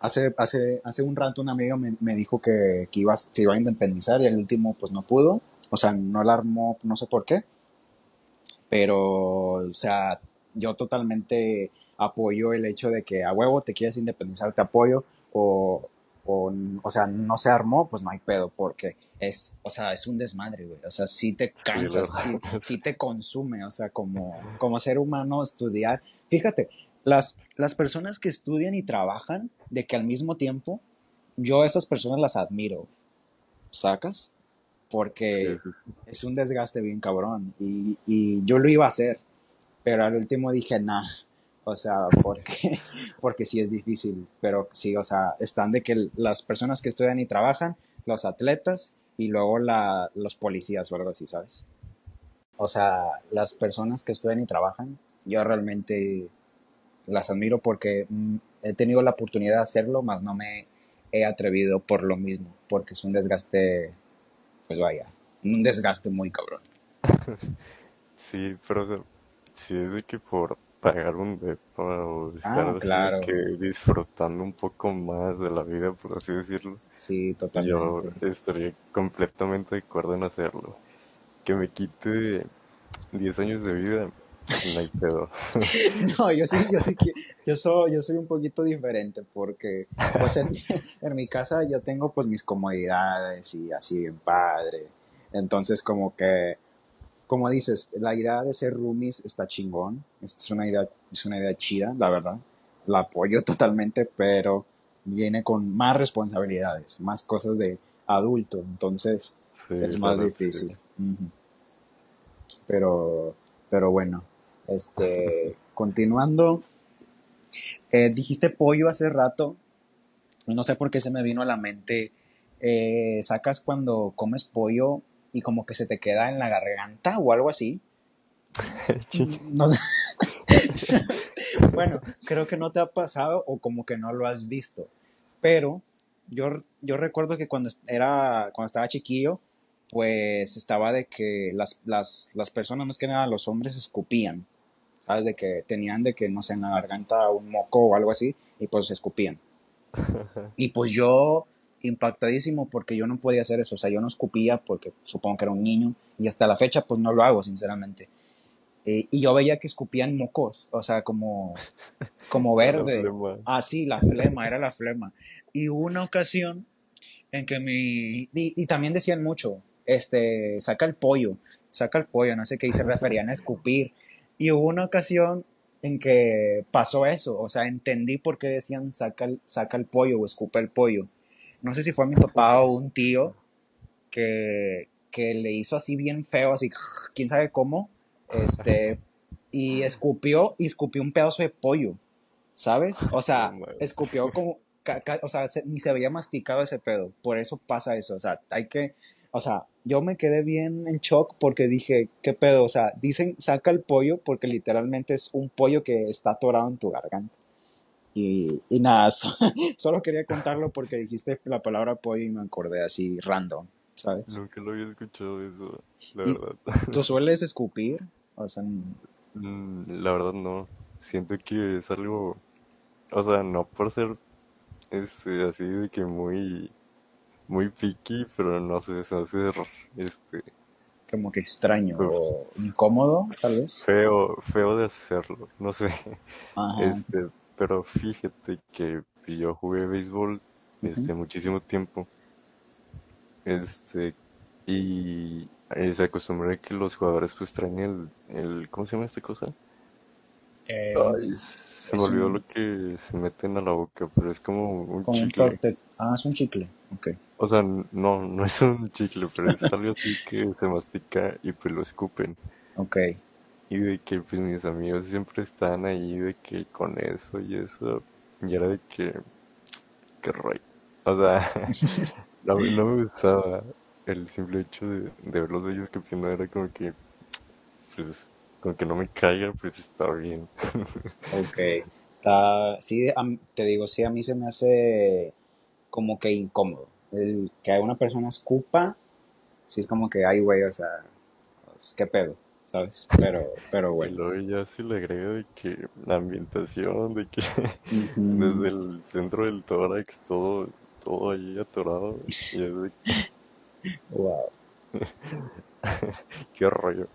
hace, hace, hace un rato una amiga me, me dijo que, que iba, se iba a independizar y el último pues no pudo. O sea, no la armó, no sé por qué. Pero, o sea, yo totalmente apoyo el hecho de que a huevo te quieres independizar, te apoyo, o, o, o sea, no se armó, pues no hay pedo, porque es, o sea, es un desmadre, güey. O sea, sí te cansas, sí, te consume, o sea, como, como ser humano estudiar. Fíjate, las, las personas que estudian y trabajan de que al mismo tiempo, yo a estas personas las admiro, ¿sacas? Porque sí, sí. es un desgaste bien cabrón y, y yo lo iba a hacer, pero al último dije, nah, o sea, porque, porque sí es difícil, pero sí, o sea, están de que las personas que estudian y trabajan, los atletas y luego la, los policías o algo así, ¿sabes? O sea, las personas que estudian y trabajan, yo realmente las admiro porque mm, he tenido la oportunidad de hacerlo, más no me he atrevido por lo mismo, porque es un desgaste, pues vaya, un desgaste muy cabrón. Sí, pero si es de que por pagar un depa o estar Ah, claro, que disfrutando un poco más de la vida, por así decirlo, sí, yo totalmente. estaría completamente de acuerdo en hacerlo. Que me quite 10 años de vida, no hay pedo. No, yo sí, yo sí que, yo soy, yo soy un poquito diferente porque, pues en, en mi casa yo tengo pues mis comodidades y así bien padre. Entonces como que, como dices, la idea de ser roomies está chingón. Es una idea, es una idea chida, la verdad. La apoyo totalmente, pero viene con más responsabilidades, más cosas de adultos. Entonces Sí, es más sí. difícil. Pero, pero bueno, este, continuando. Eh, dijiste pollo hace rato, no sé por qué se me vino a la mente. eh, sacas cuando comes pollo y como que se te queda en la garganta o algo así. Sí. No, bueno, creo que no te ha pasado o como que no lo has visto. Pero yo, yo recuerdo que cuando era, cuando estaba chiquillo, pues estaba de que las, las, las personas, más que nada los hombres, escupían. ¿Sabes? De que tenían de que, no sé, en la garganta un moco o algo así, y pues escupían. Y pues yo, impactadísimo, porque yo no podía hacer eso. O sea, yo no escupía porque supongo que era un niño, y hasta la fecha, pues no lo hago, sinceramente. Eh, y yo veía que escupían mocos, o sea, como, como verde. flema. Ah, la flema, era la flema. Y hubo una ocasión en que mi... Y, y también decían mucho, este, saca el pollo, saca el pollo, no sé qué, y se referían a escupir. Y hubo una ocasión en que pasó eso, o sea, entendí por qué decían saca el, saca el pollo o escupe el pollo. No sé si fue mi papá o un tío que, que le hizo así bien feo, así, quién sabe cómo, este, y escupió, y escupió un pedazo de pollo, ¿sabes? O sea, mames. escupió como, o sea, se- ni se veía masticado ese pedo, por eso pasa eso, o sea, hay que, o sea, yo me quedé bien en shock porque dije, ¿qué pedo? O sea, dicen, saca el pollo porque literalmente es un pollo que está atorado en tu garganta. Y, y nada, so- solo quería contarlo porque dijiste la palabra pollo y me acordé así random, ¿sabes? Nunca lo había escuchado eso, la ¿Y verdad. tú sueles escupir? O sea, Mm, La verdad no. Siento que es algo, o sea, no por ser este así de que muy muy picky, pero no sé, se hace este como que extraño o incómodo, tal vez. feo, feo de hacerlo, no sé. Ajá. Este, pero fíjate que yo jugué béisbol ujú. este muchísimo tiempo. Este, y eh, se acostumbra que los jugadores pues traen el, el, ¿cómo se llama esta cosa? Eh, Ay, se me olvidó un, lo que se meten a la boca, pero es como un como chicle. Ah, es un chicle. Ok. O sea, no, no es un chicle, pero es algo así que se mastica y pues lo escupen. Ok. Y de que pues mis amigos siempre están ahí de que con eso y eso. Y era de que, qué rollo. O sea, no, no me gustaba el simple hecho de, de verlos de ellos que era como que, pues, con que no me caiga, pues está bien. Ok. Está- sí, te digo, sí, a mí se me hace como que incómodo. El que una persona escupa, sí es como que, ay, güey, o sea, pues, qué pedo, ¿sabes? Pero, pero Y bueno. luego ya se le agrega de que la ambientación, de que desde Ujú. el centro del tórax todo, todo ahí atorado. Y es de Wow. qué rollo.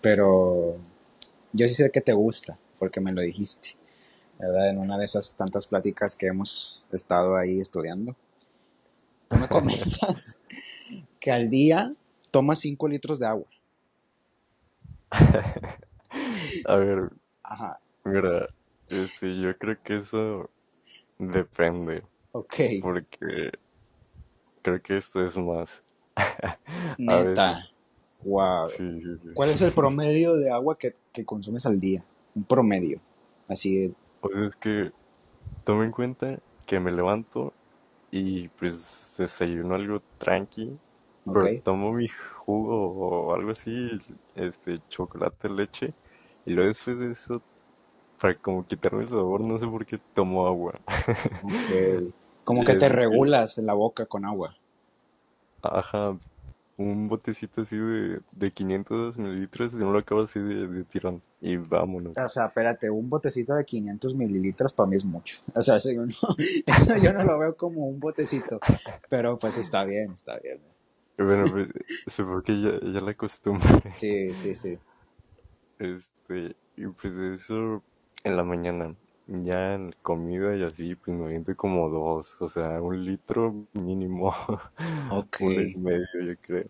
Pero yo sí sé que te gusta, porque me lo dijiste, ¿verdad? En una de esas tantas pláticas que hemos estado ahí estudiando. Tú me comentas que al día tomas 5 litros de agua. A ver, Ajá. mira, este, yo creo que eso depende, Ok. porque creo que esto es más. A veces, Neta. Wow. Sí, sí, sí. ¿Cuál es el promedio de agua que, que consumes al día? Un promedio. Así, Pues es que toma en cuenta que me levanto y pues desayuno algo tranqui, pero tomo mi jugo o algo así, este, chocolate, leche, y luego después de eso, para como quitarme el sabor, no sé por qué tomo agua. Como que te regulas la boca con agua. Ajá, un botecito así de, de 500 mililitros y no lo acabo así de, de tirón. Y vámonos. O sea, espérate, un botecito de 500 mililitros para mí es mucho. O sea, eso yo, no, eso yo no lo veo como un botecito. Pero pues está bien, está bien. Bueno, pues supongo que ya, ya la costumbre. Sí, sí, sí. Este, y pues eso en la mañana. Ya en comida y así, pues me aviento como dos, o sea, un litro mínimo, Ok. uno y medio, yo creo.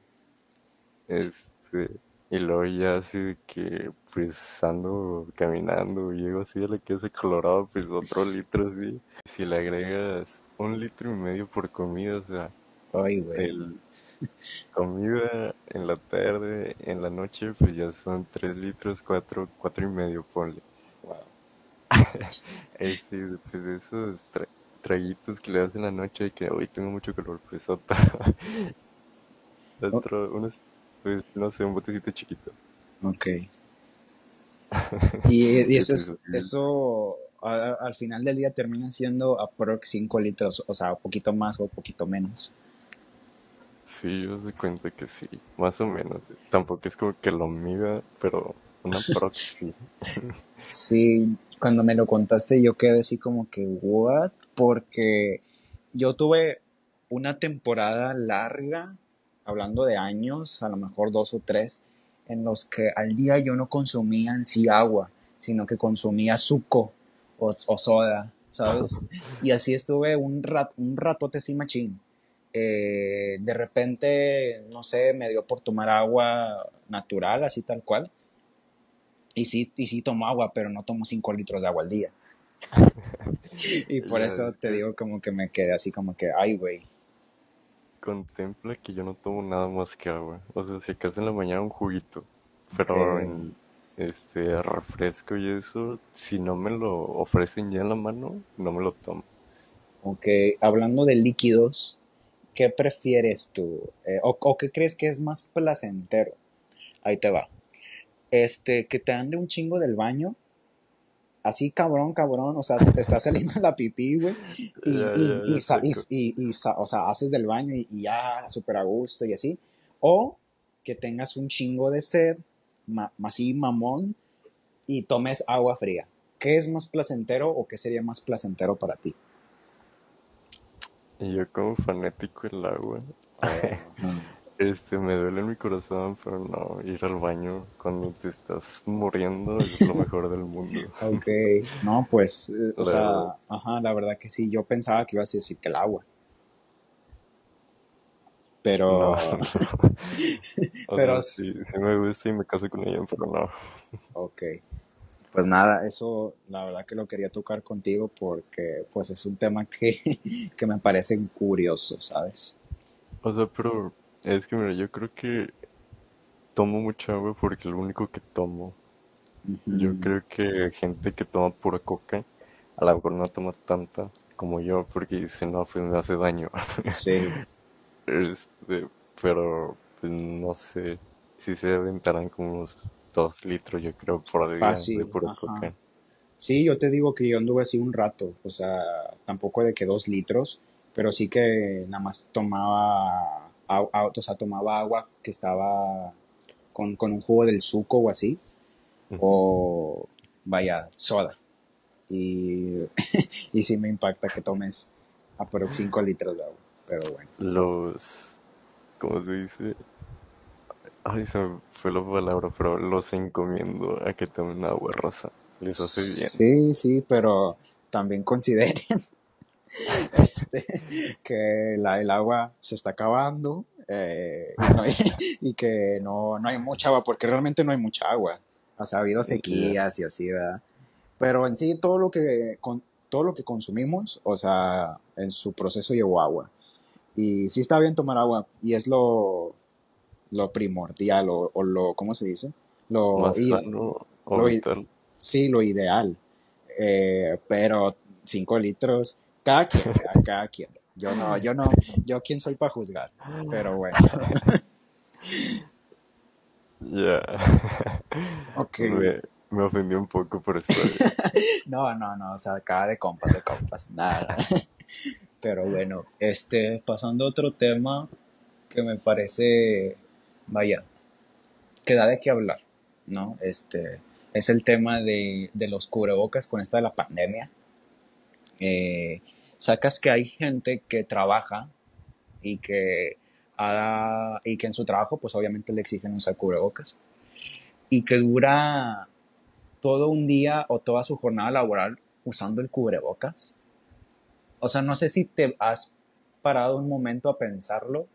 Este, y luego ya así de que, pues ando caminando, llego así a la casa Colorado, pues otro litro así. Si le agregas un litro y medio por comida, o sea, Ay, güey. el comida en la tarde, en la noche, pues ya son tres litros, cuatro, cuatro y medio, ponle. Este, pues esos tra- traguitos que le das en la noche y que hoy tengo mucho calor, pues otro, otro, unos, pues no sé, un botecito chiquito. Ok. Y, y eso, Pues, es, eso a- al final del día termina siendo aprox 5 litros, o sea, un poquito más o un poquito menos. Sí, yo se cuenta que sí, más o menos. Tampoco es como que lo mida, pero una proxy. Sí, cuando me lo contaste yo quedé así como que, ¿what? Porque yo tuve una temporada larga, hablando de años, a lo mejor dos o tres, en los que al día yo no consumía en sí agua, sino que consumía suco o, o soda, ¿sabes? Y así estuve un, rat, un ratote así machín. Eh, de repente, no sé, me dio por tomar agua natural, así tal cual. Y sí, y sí tomo agua, pero no tomo 5 litros de agua al día. y por eso te digo como que me quedé así como que, ay, güey. Contempla que yo no tomo nada más que agua. O sea, si acaso en la mañana un juguito, pero en este refresco y eso, si no me lo ofrecen ya en la mano, no me lo tomo. Ok, hablando de líquidos, ¿qué prefieres tú? Eh, o, o qué crees que es más placentero? Ahí te va. Este, que te ande un chingo del baño. Así cabrón, cabrón, o sea, se te está saliendo la pipí, güey, y, y, y, sa- y, sa- o sea, haces del baño y, y ya súper a gusto y así. O que tengas un chingo de sed, ma- así mamón, y tomes agua fría. ¿Qué es más placentero o qué sería más placentero para ti? Y yo como fanático del agua, este, me duele en mi corazón, pero no, ir al baño cuando te estás muriendo es lo mejor del mundo. Ok, no, pues, eh, o sea, ajá, la verdad que sí, yo pensaba que ibas a decir que el agua, pero, No, no. O pero, sea, sí, sí me gusta y me caso con ella, pero no. ok, pues nada, eso la verdad que lo quería tocar contigo porque pues es un tema que, que me parece curioso, ¿sabes? O sea, pero es que mira, yo creo que tomo mucha agua porque lo único que tomo. Yo creo que gente que toma pura coca, a lo mejor no toma tanta como yo porque dice, no, pues me hace daño. Sí, Este, pero pues no sé si se aventarán como unos dos litros, yo creo, por día de fácil, pura ajá. coca. Sí, yo te digo que yo anduve así un rato, o sea, tampoco de que dos litros, pero sí que nada más tomaba, au- au- o sea, tomaba agua que estaba con, con un jugo del suco o así, o vaya, soda. Y, y sí me impacta que tomes aprox 5 litros de agua, pero bueno. Los, ¿cómo se dice? Ay, se me fue la palabra, pero los encomiendo a que tomen agua rosa. Les hace bien. Sí, sí, pero también consideren este, que la, el agua se está acabando eh, y, no hay- y que no, no hay mucha agua, porque realmente no hay mucha agua. O sea, ha habido sequías y así, ¿verdad? Pero en sí todo lo que, con, todo lo que consumimos, o sea, en su proceso llevó agua. Y sí está bien tomar agua, y es lo, lo primordial o, o lo, ¿cómo se dice? Lo, Más i- sano o lo i- vital. sí, lo ideal. Eh, pero 5 litros, cada quien, cada, cada quien. Yo no, yo no, yo quién soy para juzgar, pero bueno. Ya. Ok. Me, me ofendió un poco por esto. No, no, no, o sea, cada de compas, de compas, nada. Pero bueno, este, pasando a otro tema que me parece, vaya, que da de qué hablar, ¿no? Este, es el tema de, de los cubrebocas con esta de la pandemia. Eh, sacas que hay gente que trabaja y que, haga- y que en su trabajo, pues obviamente le exigen usar cubrebocas y que dura todo un día o toda su jornada laboral usando el cubrebocas. O sea, no sé si te has parado un momento a pensarlo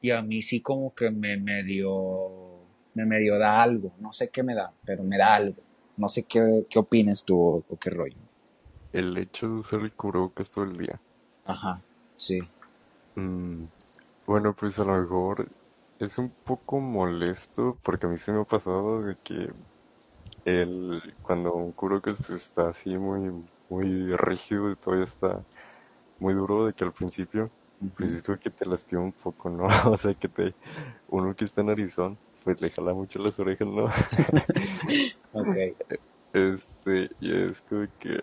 y a mí sí como que me medio, me medio da algo. No sé qué me da, pero me da algo. No sé qué, qué opines tú o qué rollo. El hecho de usar el cubrebocas todo el día. Ajá, sí. Mm, bueno, pues a lo mejor es un poco molesto porque a mí se me ha pasado de que el, cuando un cubrebocas pues está así muy, muy rígido y todavía está muy duro de que al principio pues es como que te lastima un poco, ¿no? O sea que te, uno que está en narizón pues le jala mucho las orejas, ¿no? Ok, Este, y es como que,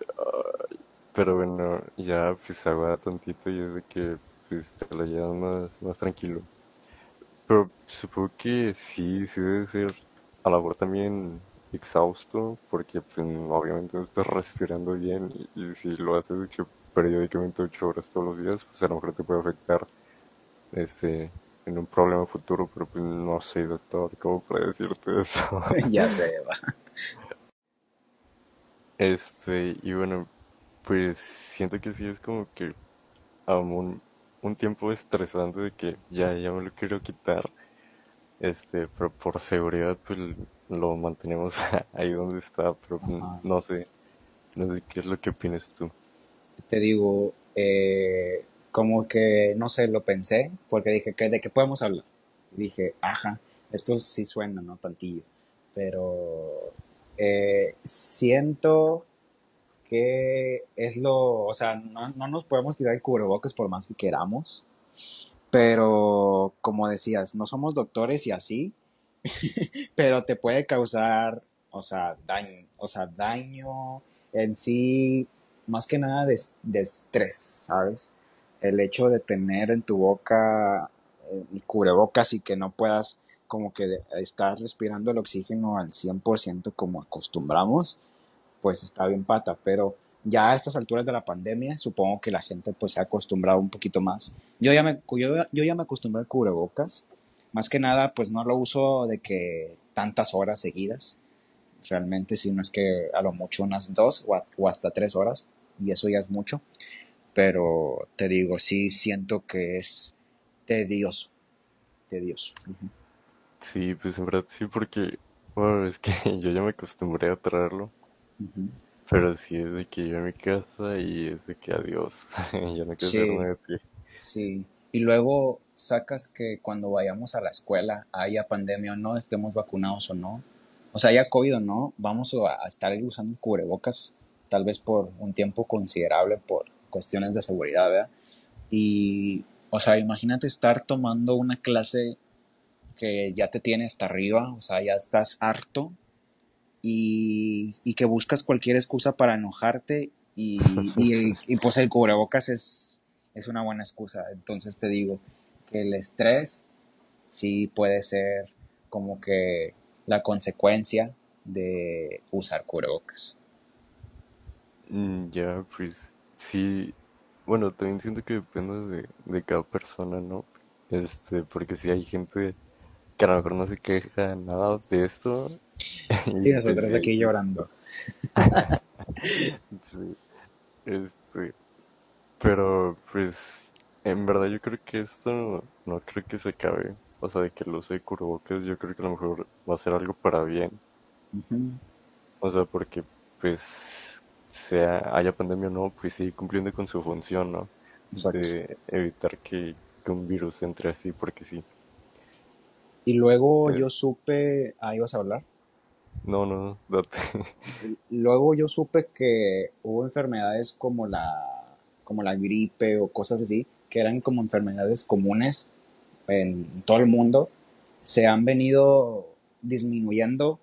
pero bueno, ya pues aguada tantito y es de que pues te la llevas más, más tranquilo. Pero supongo que sí, sí debe ser a la mejor también exhausto, porque pues, obviamente no estás respirando bien y, y si lo haces que periódicamente ocho horas todos los días, pues a lo mejor te puede afectar este, en un problema futuro, pero pues no sé, doctor, ¿cómo puedo decirte eso? ya sé, va. Este, y bueno, pues siento que sí es como que um, un, un tiempo estresante de que ya, ya me lo quiero quitar, este, pero por seguridad pues lo mantenemos ahí donde está, pero Ajá. no sé, no sé qué es lo que opinas tú. Te digo, eh, como que, no sé, lo pensé, porque dije, ¿qué- ¿de qué podemos hablar? Dije, ajá, esto sí suena, ¿no? Tantillo. Pero eh, siento que es lo, o sea, no, no nos podemos quitar el cubrebocas por más que queramos, pero como decías, no somos doctores y así, pero te puede causar, o sea, daño, o sea, daño en sí, más que nada de, de estrés, ¿sabes? El hecho de tener en tu boca eh, el cubrebocas y que no puedas como que estar respirando el oxígeno al 100% como acostumbramos, pues está bien pata, pero ya a estas alturas de la pandemia, supongo que la gente pues se ha acostumbrado un poquito más. Yo ya me, yo, yo ya me acostumbré al cubrebocas, más que nada pues no lo uso de que tantas horas seguidas, realmente si no es que a lo mucho unas dos o, hasta tres horas, y eso ya es mucho, pero te digo, sí siento que es tedioso, tedioso. Sí, pues en verdad sí, porque, es que yo ya me acostumbré a traerlo, pero sí es de que yo en mi casa y es de que adiós, ya no quiero Sí, nada de ti. Sí, y luego sacas que cuando vayamos a la escuela, haya pandemia o no, estemos vacunados o no, o sea, haya COVID o no, vamos a, a estar usando cubrebocas, tal vez por un tiempo considerable por cuestiones de seguridad, ¿verdad? Y, o sea, imagínate estar tomando una clase que ya te tiene hasta arriba, o sea, ya estás harto y, y que buscas cualquier excusa para enojarte y, y, y, pues el cubrebocas es, es una buena excusa. Entonces te digo que el estrés sí puede ser como que la consecuencia de usar cubrebocas. Mm, Ya, pues sí, bueno, también siento que depende de, de cada persona, ¿no? Este, porque si hay gente que a lo mejor no se queja nada de esto, y nosotros aquí llorando. sí, este, pero pues en verdad yo creo que esto no, creo que se acabe, o sea, de que el uso de cubrebocas yo creo que a lo mejor va a ser algo para bien, o sea, porque pues sea haya pandemia o no, pues sigue cumpliendo con su función, ¿no? Exacto. De evitar que, que un virus entre así, porque sí. Y luego Eh, yo supe, ah, ibas a hablar. No, no, date. Luego yo supe que hubo enfermedades como la, como la gripe o cosas así, que eran como enfermedades comunes en todo el mundo, se han venido disminuyendo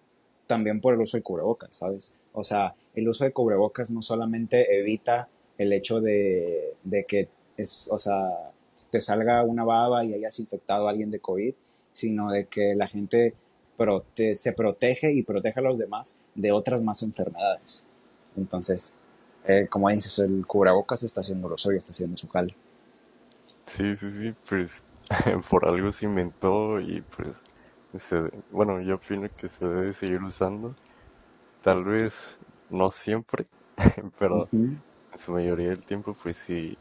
también por el uso de cubrebocas, ¿sabes? O sea, el uso de cubrebocas no solamente evita el hecho de, de que es, o sea, te salga una baba y hayas infectado a alguien de COVID, sino de que la gente prote- se protege y protege a los demás de otras más enfermedades. Entonces, eh, como dices, el cubrebocas está haciendo lo suyo, está haciendo su jale. Sí, sí, sí, pues por algo se inventó y pues, se, bueno, yo opino que se debe seguir usando. Tal vez no siempre, pero en su mayoría del tiempo, pues sí,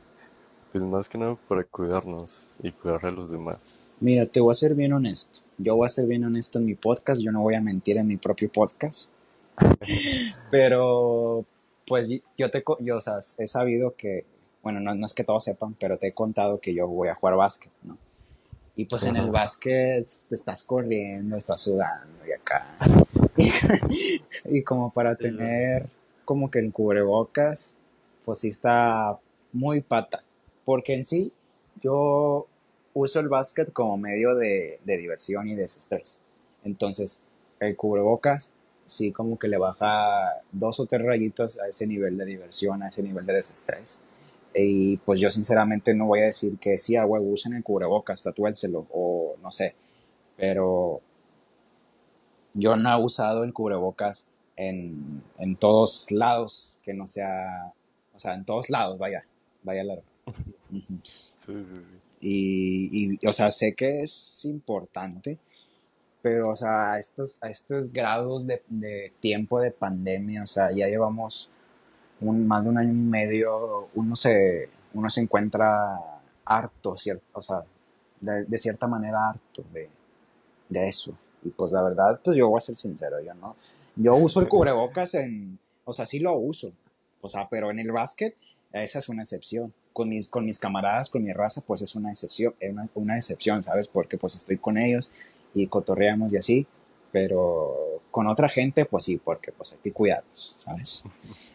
pues más que nada para cuidarnos y cuidar a los demás. Mira, te voy a ser bien honesto. Yo voy a ser bien honesto en mi podcast, yo no voy a mentir en mi propio podcast, pero pues yo te, yo, o sea, he sabido que, bueno, no, no es que todos sepan, pero te he contado que yo voy a jugar básquet, ¿no? Y pues en el básquet te estás corriendo, estás sudando y acá. Y como para tener como que el cubrebocas, pues sí está muy pata. Porque en sí, yo uso el básquet como medio de, de diversión y desestrés. Entonces, el cubrebocas sí como que le baja dos o tres rayitas a ese nivel de diversión, a ese nivel de desestrés. Y pues yo sinceramente no voy a decir que sí, a huevo, usen el cubrebocas, tatúenselo, o no sé. Pero yo no he usado el cubrebocas en, en todos lados, que no sea, o sea, en todos lados, vaya, vaya la... Sí, sí, sí. Y, o sea, sé que es importante, pero, o sea, a estos, a estos grados de, de tiempo de pandemia, o sea, ya llevamos más de un año y medio, uno se, uno se encuentra harto, cier- o sea, de, de cierta manera harto de, de eso. Y pues la verdad, pues yo voy a ser sincero, yo no, yo uso el cubrebocas en, o sea, sí lo uso, o sea, pero en el básquet, esa es una excepción. Con mis, con mis camaradas, con mi raza, pues es una excepción, es una, una excepción, ¿sabes? Porque pues estoy con ellos y cotorreamos y así, pero con otra gente, pues sí, porque pues hay que cuidarlos, ¿sabes?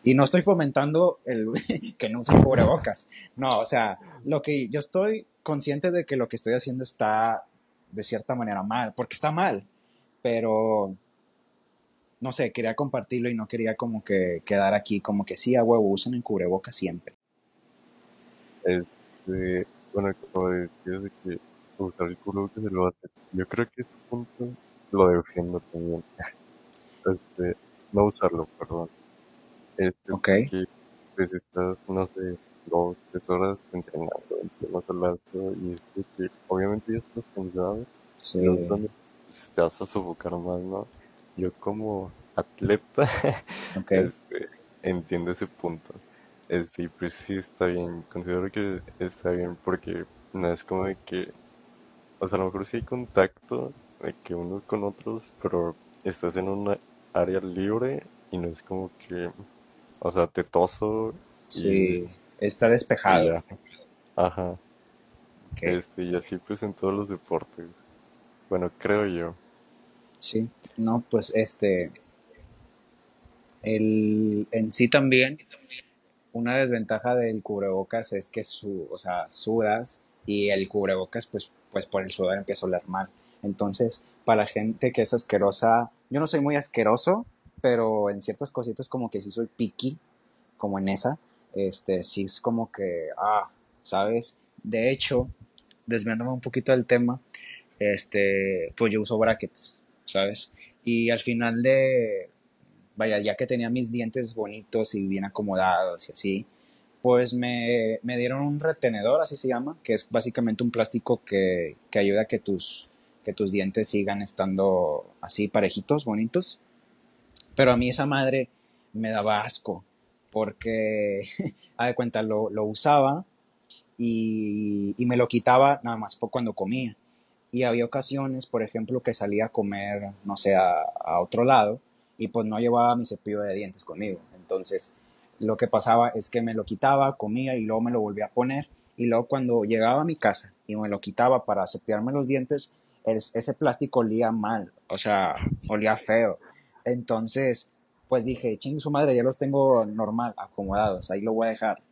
Y no estoy fomentando el que no usen cubrebocas, no, o sea, lo que yo estoy consciente de que lo que estoy haciendo está de cierta manera mal, porque está mal, pero no sé, quería compartirlo y no quería como que quedar aquí como que sí, a huevo, usen el cubrebocas siempre. Este, bueno, como decías de que usar el cubrebocas del básquet, yo creo que ese punto lo defiendo también. Este, no usarlo, perdón. Este, Ok, porque pues estás, no sé, dos, tres horas entrenando, entrenas al lazo y es de que obviamente ya estás cansado, sí, pues, te vas a sofocar más, ¿no? Yo como atleta, este, entiendo ese punto. Este, y pues sí está bien, considero que está bien porque no es como de que, o sea, a lo mejor sí hay contacto de que unos con otros, pero estás en una área libre y no es como que, o sea, te toso y, sí, está y despejado, ya, ajá, este, y así pues en todos los deportes. Bueno, creo yo. Sí, no, pues este, el, en sí también, una desventaja del cubrebocas es que su, o sea, sudas y el cubrebocas, pues, pues por el sudor empieza a oler mal. Entonces, para la gente que es asquerosa, yo no soy muy asqueroso, pero en ciertas cositas como que sí soy picky, como en esa, este, sí es como que, ah, ¿sabes? De hecho, desviándome un poquito del tema, este, pues yo uso brackets, ¿sabes? Y al final de, vaya, ya que tenía mis dientes bonitos y bien acomodados y así, pues me, me dieron un retenedor, así se llama, que es básicamente un plástico que, que ayuda a que tus, que tus dientes sigan estando así parejitos, bonitos. Pero a mí esa madre me daba asco, porque, a de cuenta, lo, lo usaba y, y me lo quitaba nada más cuando comía. Y había ocasiones, por ejemplo, que salía a comer, no sé, a, otro lado y pues no llevaba mi cepillo de dientes conmigo. Entonces, lo que pasaba es que me lo quitaba, comía y luego me lo volvía a poner. Y luego cuando llegaba a mi casa y me lo quitaba para cepillarme los dientes, ese plástico olía mal, o sea, olía feo. Entonces, pues dije, ching su madre, ya los tengo normal, acomodados, ahí lo voy a dejar.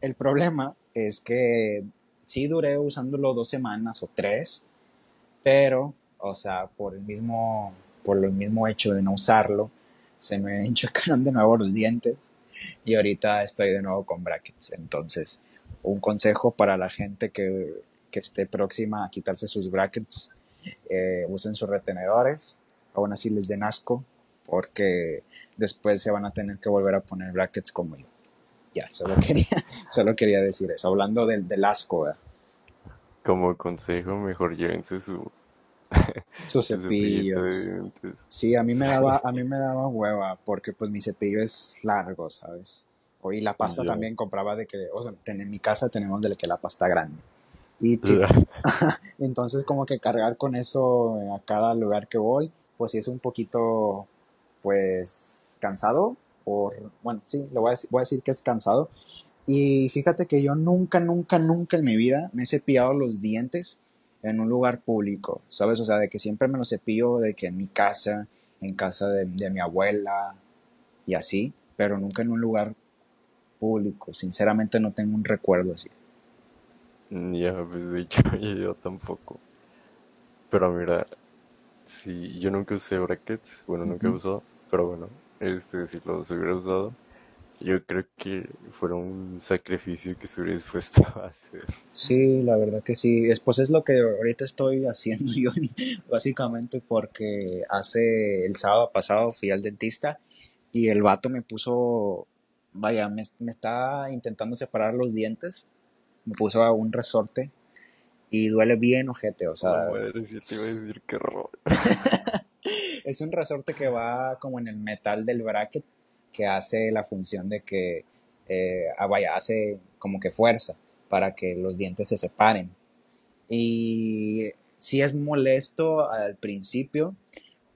El problema es que sí duré usándolo dos semanas o tres, pero, o sea, por el mismo, por el mismo hecho de no usarlo, se me hincharon de nuevo los dientes y ahorita estoy de nuevo con brackets. Entonces, un consejo para la gente que, que esté próxima a quitarse sus brackets, eh, usen sus retenedores, aún así les den asco, porque después se van a tener que volver a poner brackets como yo. Ya, solo quería, solo quería decir eso, hablando del, del asco, Como consejo, mejor llévense su, su cepillo. Sí, a mí me daba, a mí me daba hueva, porque pues mi cepillo es largo, ¿sabes? Y la pasta también compraba de que, o sea, en mi casa tenemos de que la pasta grande. Y entonces como que cargar con eso a cada lugar que voy, pues sí es un poquito, pues, cansado. Por, bueno, sí, lo voy a, voy a decir que es cansado. Y fíjate que yo nunca, nunca, nunca en mi vida me he cepillado los dientes en un lugar público, ¿sabes? O sea, de que siempre me los cepillo, de que en mi casa, en casa de, de mi abuela y así, pero nunca en un lugar público. Sinceramente no tengo un recuerdo así. Ya, pues de hecho yo tampoco. Pero mira, si yo nunca usé brackets, bueno, nunca he usado, pero bueno, este, si los hubiera usado, yo creo que fuera un sacrificio que hubiera dispuesto a hacer. Sí, la verdad que sí. Pues es lo que ahorita estoy haciendo yo, básicamente, porque hace el sábado pasado fui al dentista y el vato me puso, vaya, me, me está intentando separar los dientes me puso a un resorte y duele bien ojete, o sea... decir que es un resorte que va como en el metal del bracket que hace la función de que, eh, ah, vaya, hace como que fuerza para que los dientes se separen. Y sí es molesto al principio,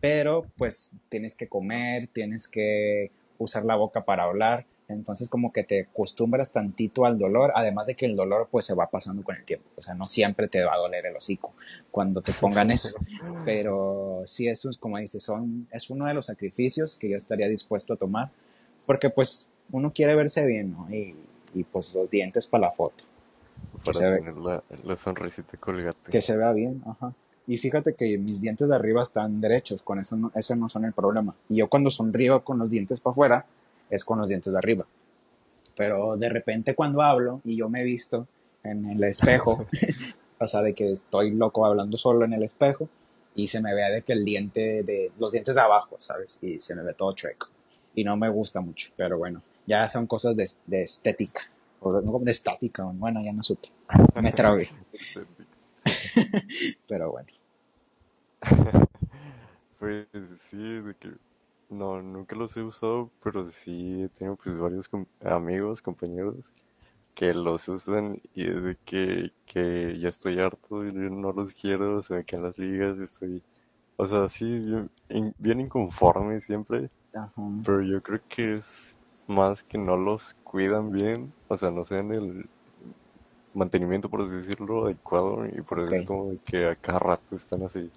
pero pues tienes que comer, tienes que usar la boca para hablar. Entonces como que te acostumbras tantito al dolor, además de que el dolor pues se va pasando con el tiempo, o sea, no siempre te va a doler el hocico cuando te pongan eso, pero sí eso es como dices, son, es uno de los sacrificios que yo estaría dispuesto a tomar, porque pues uno quiere verse bien, ¿no? Y, pues los dientes para la foto. Para tener la, la sonrisita colgate. Que se vea bien, ajá. Y fíjate que mis dientes de arriba están derechos, con eso no, ese no son el problema. Y yo cuando sonrío con los dientes para afuera, es con los dientes de arriba. Pero de repente cuando hablo y yo me he visto en el espejo, o sea, de que estoy loco hablando solo en el espejo y se me ve de que el diente de los dientes de abajo, ¿sabes? Y se me ve todo chueco. Y no me gusta mucho, pero bueno, ya son cosas de, estética. O de, de estática, bueno, ya no supe. Me trabé. pero bueno. Pues sí, de que no, nunca los he usado, pero sí tengo pues varios amigos, compañeros que los usan y desde que, que ya estoy harto, y no los quiero, se me quedan las ligas, estoy, o sea, sí, bien, inconforme siempre, pero yo creo que es más que no los cuidan bien, o sea, no sean el mantenimiento, por así decirlo, adecuado, y por eso es como que a cada rato están así.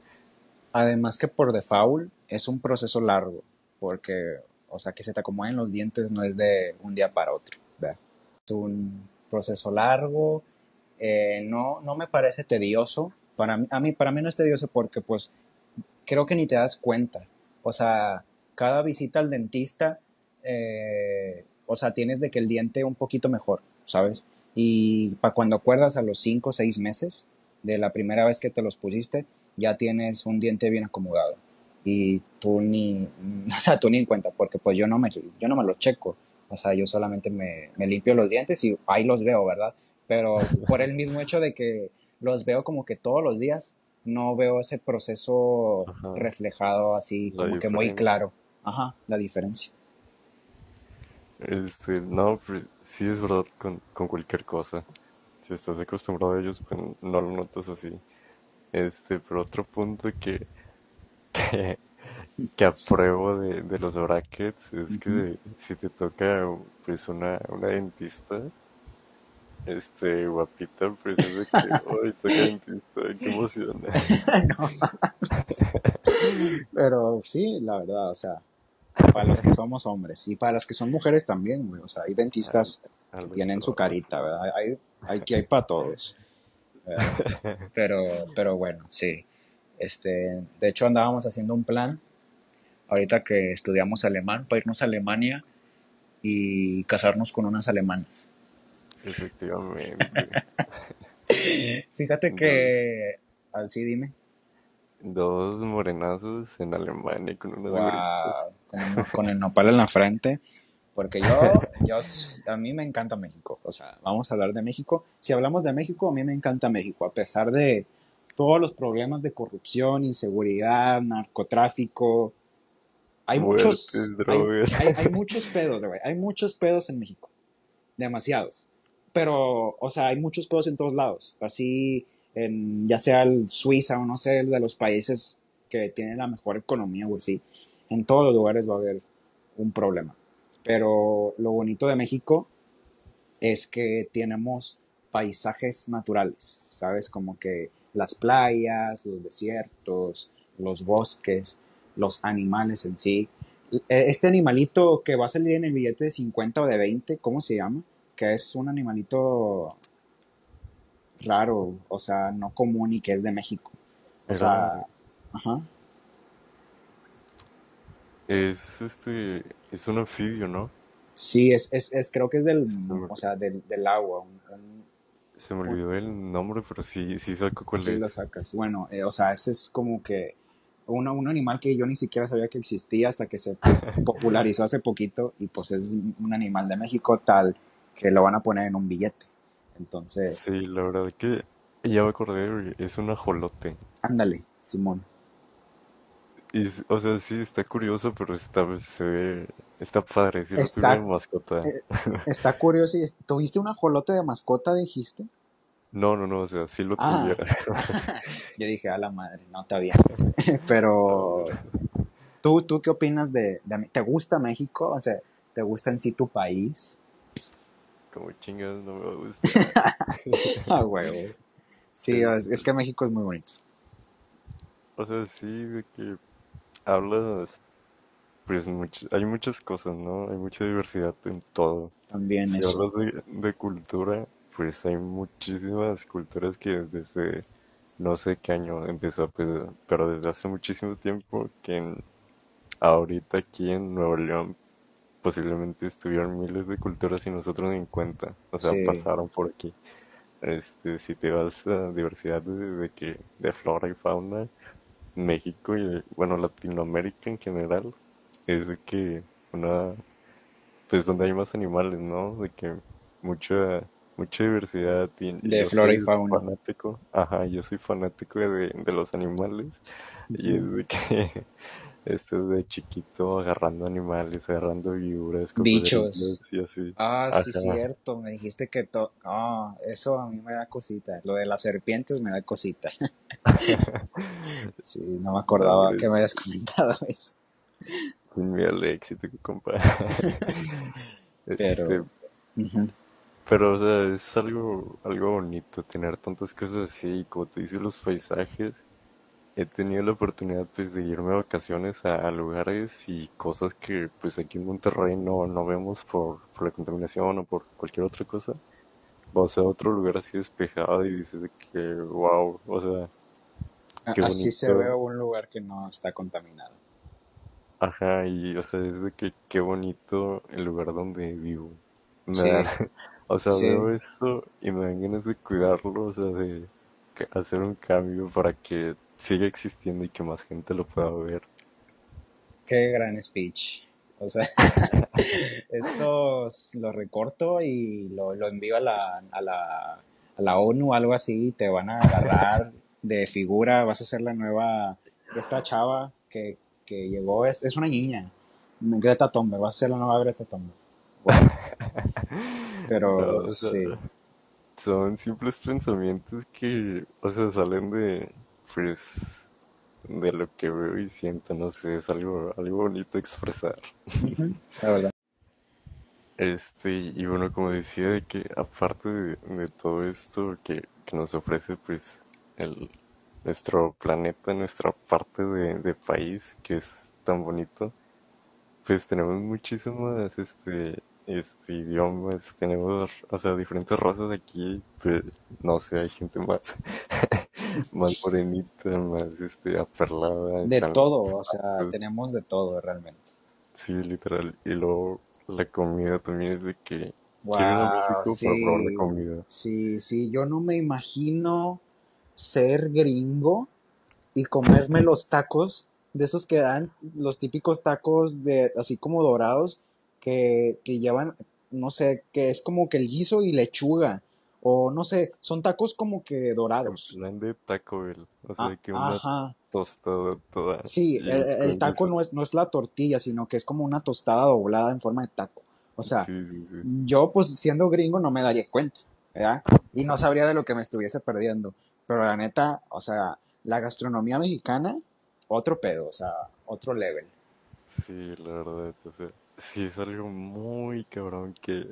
Además que por default es un proceso largo porque, o sea, que se te acomoden los dientes no es de un día para otro, Es un proceso largo, eh, no, no me parece tedioso, para mí, a mí, para mí no es tedioso porque, pues, creo que ni te das cuenta, o sea, cada visita al dentista, eh, o sea, tienes de que el diente un poquito mejor, ¿sabes? Y para cuando acuerdas a los 5 o 6 meses de la primera vez que te los pusiste, ya tienes un diente bien acomodado y tú ni, o sea, tú ni en cuenta, porque pues yo no me, yo no me lo checo, o sea, yo solamente me, me limpio los dientes y ahí los veo, ¿verdad? Pero por el mismo hecho de que los veo como que todos los días, no veo ese proceso reflejado así como que muy claro. Ajá, la diferencia. Este, no, pues, sí es verdad con, con, cualquier cosa. Si estás acostumbrado a ellos, pues no lo notas así. Este, pero otro punto que, que, apruebo de, de, los brackets es que si te toca pues una, una dentista, este, guapita, pues es de que, ay, toca dentista, qué emoción. No. Pero sí, la verdad, o sea, para los que somos hombres y para las que son mujeres también, güey. O sea, hay dentistas que tienen su carita, ¿verdad? Hay, hay, que hay para todos. ¿verdad? Pero, pero bueno, sí. Este, de hecho, andábamos haciendo un plan ahorita que estudiamos alemán para irnos a Alemania y casarnos con unas alemanas. Efectivamente. Fíjate que, así dime. Dos morenazos en Alemania con unas Wow. Con, con el nopal en la frente. Porque yo, yo, a mí me encanta México. O sea, vamos a hablar de México. Si hablamos de México, a mí me encanta México. A pesar de todos los problemas de corrupción, inseguridad, narcotráfico. Hay muchos, hay, hay, hay muchos pedos, güey. Hay muchos pedos en México. Demasiados. Pero, o sea, hay muchos pedos en todos lados. Así, en, ya sea el Suiza o no sé, el de los países que tienen la mejor economía o así. En todos los lugares va a haber un problema. Pero lo bonito de México es que tenemos paisajes naturales, ¿sabes? Como que las playas, los desiertos, los bosques, los animales en sí. E- Este animalito que va a salir en el billete de 50 o de 20, ¿cómo se llama? Que es un animalito raro, o sea, no común y que es de México. O sea, ajá. Es este, es un anfibio, ¿no? Sí, es, es, es, creo que es del, me, o sea, del, del agua. un- un- se me olvidó el nombre, pero sí, sí saco cuál sí lo es. sacas. Bueno, eh, o sea, ese es como que un, un animal que yo ni siquiera sabía que existía hasta que se popularizó hace poquito y pues es un animal de México tal que lo van a poner en un billete. Entonces, Sí, la verdad que ya me acordé, es un ajolote. ándale, Simón. Y, o sea, sí, está curioso, pero está, se ve, está padre, si lo de Está, mascota. eh, está curioso. y ¿Tuviste un ajolote de mascota, dijiste? No, no, no, o sea, si lo Ah, tuviera. yo dije, a la madre, no está bien. Pero, ¿tú, tú qué opinas de, de, ¿te gusta México? O sea, ¿te gusta en sí tu país? Como chingas, no me va a gustar. Ah, huevo. Sí, es, es que México es muy bonito. O sea, sí, de que hablas, pues much- hay muchas cosas, ¿no? Hay mucha diversidad en todo. También Si eso. hablas de, de cultura, pues hay muchísimas culturas que desde no sé qué año empezó, pero, pero desde hace muchísimo tiempo que en- ahorita aquí en Nuevo León posiblemente estuvieron miles de culturas y nosotros ni en cuenta, o sea, Sí, pasaron por aquí. Este, si te vas a diversidad de, de que de flora y fauna, México y bueno, Latinoamérica en general es de que una pues donde hay más animales, ¿no? De que mucha mucha diversidad y, y de yo flora y soy fauna. fanático, ajá, yo soy fanático de, de los animales y es de que este de chiquito agarrando animales, agarrando víboras, Bichos. y así. Ah, sí, cierto. Me dijiste que to... Ah, eso a mí me da cosita. Lo de las serpientes me da cosita. Sí, no me acordaba que me habías comentado eso. sin miedo al éxito, compa. Pero, Este, Pero, o sea, es algo, algo bonito tener tantas cosas así, y como tú dices, los paisajes. He tenido la oportunidad, pues, de irme a vacaciones a, a lugares y cosas que, pues, aquí en Monterrey no, no vemos por, por la contaminación o por cualquier otra cosa. Vas a otro lugar así despejado y dices de que, wow, o sea, qué así se ve bonito. un lugar que no está contaminado. Ajá, y, o sea, es de que qué bonito el lugar donde vivo. Me Sí, dan, o sea, sí. veo eso y me dan ganas de cuidarlo, o sea, de hacer un cambio para que siga existiendo y que más gente lo pueda ver. Qué gran speech. O sea, esto lo recorto y lo, lo envío a la, a la, a la ONU algo así. Te van a agarrar de figura. Vas a ser la nueva. Esta chava que, que llegó es, es una niña. Greta Thunberg. Vas a ser la nueva Greta Thunberg. Bueno, No, pero o sea, sí. son simples pensamientos que, o sea, salen de, pues, de lo que veo y siento, no sé, es algo, algo bonito expresar. La verdad. Este, y bueno, como decía, de que aparte de, de todo esto que, que nos ofrece pues el, nuestro planeta, nuestra parte de, de país que es tan bonito, pues tenemos muchísimas este, este idiomas, tenemos, o sea, diferentes razas aquí, pues no sé, hay gente más, más morenita, más este, aperlada, De todo, o sea, pues, tenemos de todo realmente. sí, literal, y luego la comida también es de que Wow, México para probar la sí, comida. sí, sí, yo no me imagino ser gringo y comerme los tacos de esos que dan, los típicos tacos de así como dorados que, que llevan, no sé, que es como que el guiso y lechuga, o no sé, son tacos como que dorados. plan de Taco Bell, o sea, Ah, de que una ajá, tostada toda sí, el, taco no es, no es la tortilla, sino que es como una tostada doblada en forma de taco. O sea, Sí, sí, sí. yo pues siendo gringo no me daría cuenta, ¿verdad? Y no sabría de lo que me estuviese perdiendo. Pero la neta, o sea, la gastronomía mexicana, otro pedo, o sea, otro level. Sí, la verdad, o sea, sí es algo muy cabrón que,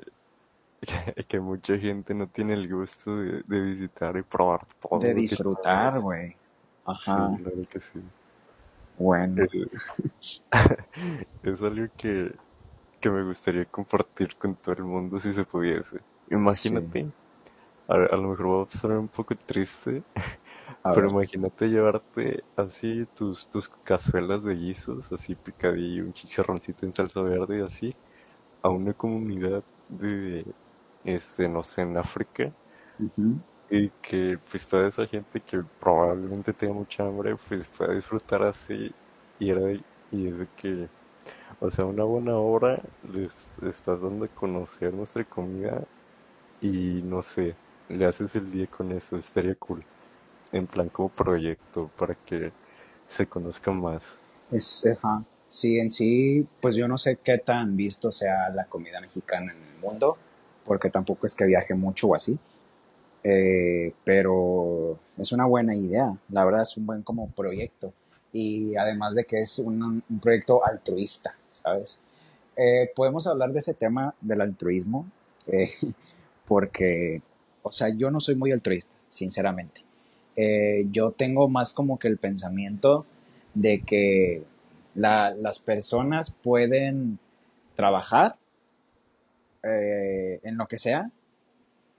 que, que mucha gente no tiene el gusto de, de visitar y probar todo De disfrutar, güey. Sí, Ajá, claro que sí. bueno. Eh, es algo que, que me gustaría compartir con todo el mundo si se pudiese. Sí, Imagínate, a, a lo mejor va a sonar un poco triste, a pero ver. imagínate llevarte así tus, tus cazuelas de guisos, así picadillo, un chicharroncito en salsa verde y así, a una comunidad de, este, no sé, en África, y que pues toda esa gente que probablemente tenga mucha hambre, pues pueda disfrutar así, y, era, y es de que, o sea, una buena hora les estás dando a conocer nuestra comida y no sé, le haces el día con eso, estaría cool, en plan como proyecto para que se conozca más. Es, ajá. Sí, en sí, pues yo no sé qué tan visto sea la comida mexicana en el mundo, porque tampoco es que viaje mucho o así. Eh, pero es una buena idea, la verdad es un buen como proyecto y además de que es un, un proyecto altruista, ¿sabes? Eh, podemos hablar de ese tema del altruismo eh, porque, o sea, yo no soy muy altruista, sinceramente. Eh, yo tengo más como que el pensamiento de que la- las personas pueden trabajar eh, en lo que sea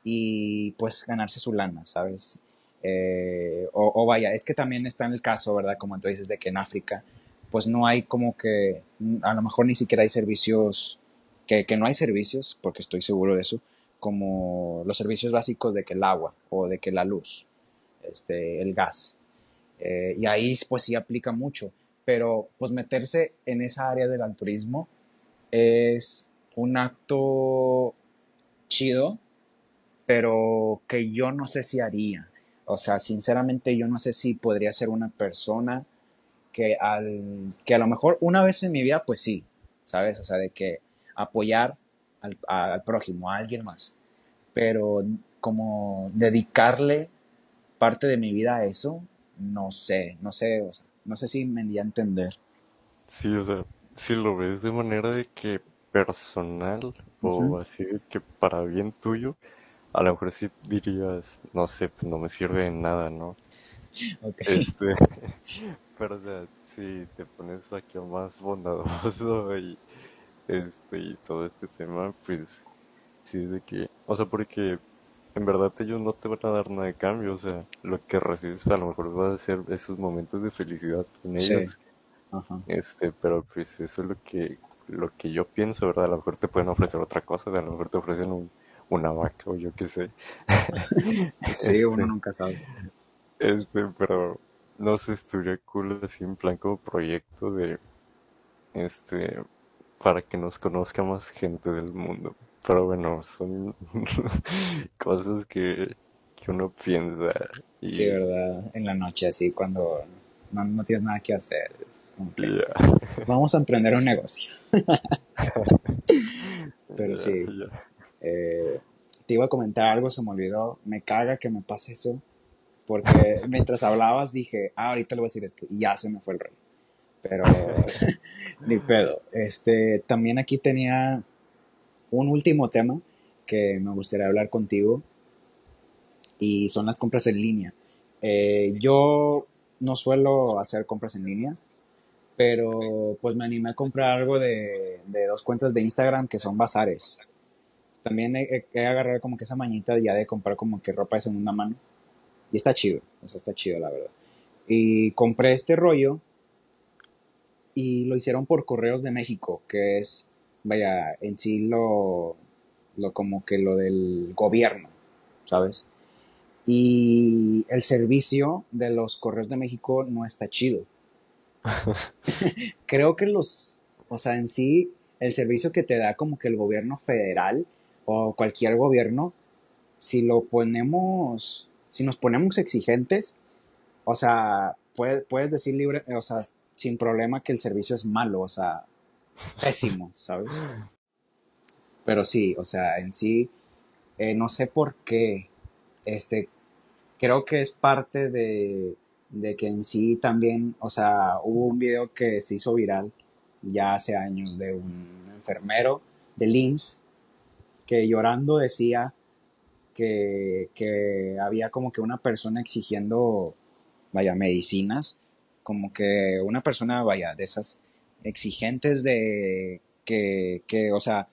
y pues ganarse su lana, ¿sabes? Eh, o, o vaya, es que también está en el caso, ¿verdad? Como tú dices, de que en África, pues no hay como que, a lo mejor ni siquiera hay servicios, que, que no hay servicios, porque estoy seguro de eso, como los servicios básicos de que el agua o de que la luz, este, el gas. Eh, y ahí pues sí aplica mucho, pero pues meterse en esa área del altruismo es un acto chido pero que yo no sé si haría. O sea, sinceramente yo no sé si podría ser una persona que al que a lo mejor una vez en mi vida, pues sí, ¿sabes? O sea, de que apoyar al, al prójimo, a alguien más, pero como dedicarle parte de mi vida eso, no sé, no sé, o sea, no sé si me di a entender. Sí, o sea, si lo ves de manera de que personal o así de que para bien tuyo, a lo mejor sí dirías, no sé, pues no me sirve de nada, ¿no? Ok. Este, pero o sea, si te pones aquí más bondadoso y este y todo este tema, pues sí es de que, o sea, porque en verdad ellos no te van a dar nada de cambio, o sea, lo que recibes a lo mejor va a ser esos momentos de felicidad con Sí, ellos, ajá. este, pero pues eso es lo que lo que yo pienso, ¿verdad? A lo mejor te pueden ofrecer otra cosa, a lo mejor te ofrecen un, una vaca o yo qué sé. Sí, uno Este, nunca sabe. este, pero no sé, estuviera cool así en plan como proyecto de, este, para que nos conozca más gente del mundo. Pero bueno, son cosas que, que uno piensa Sí, ¿verdad? En la noche, así, cuando no, no tienes nada que hacer. Que vamos a emprender un negocio. Pero sí, eh, te iba a comentar algo, se me olvidó. Me caga que me pase eso, porque mientras hablabas dije, ah, ahorita le voy a decir esto, y ya se me fue el rollo. Pero ni pedo. Este, también aquí tenía un último tema que me gustaría hablar contigo y son las compras en línea. Eh, yo no suelo hacer compras en línea, pero pues me animé a comprar algo de, dos cuentas de Instagram que son bazares. También he, agarrado como que esa mañita ya de comprar como que ropa de segunda mano. Y está chido, o sea, está chido la verdad. Y compré este rollo y lo hicieron por Correos de México, que es, vaya, en sí lo, lo como que lo del gobierno, ¿sabes? Y el servicio de los Correos de México no está chido. Creo que los, o sea, en sí, el servicio que te da como que el gobierno federal o cualquier gobierno, si lo ponemos, si nos ponemos exigentes, o sea, puedes decir libre, o sea, sin problema que el servicio es malo, o sea, pésimo, ¿sabes? Pero sí, o sea, en sí, eh, no sé por qué, este, creo que es parte de, de que en sí también, o sea, hubo un video que se hizo viral ya hace años de un enfermero de LIMS que llorando decía que, que había como que una persona exigiendo, vaya, medicinas, como que una persona, vaya, de esas exigentes de que, que, o sea,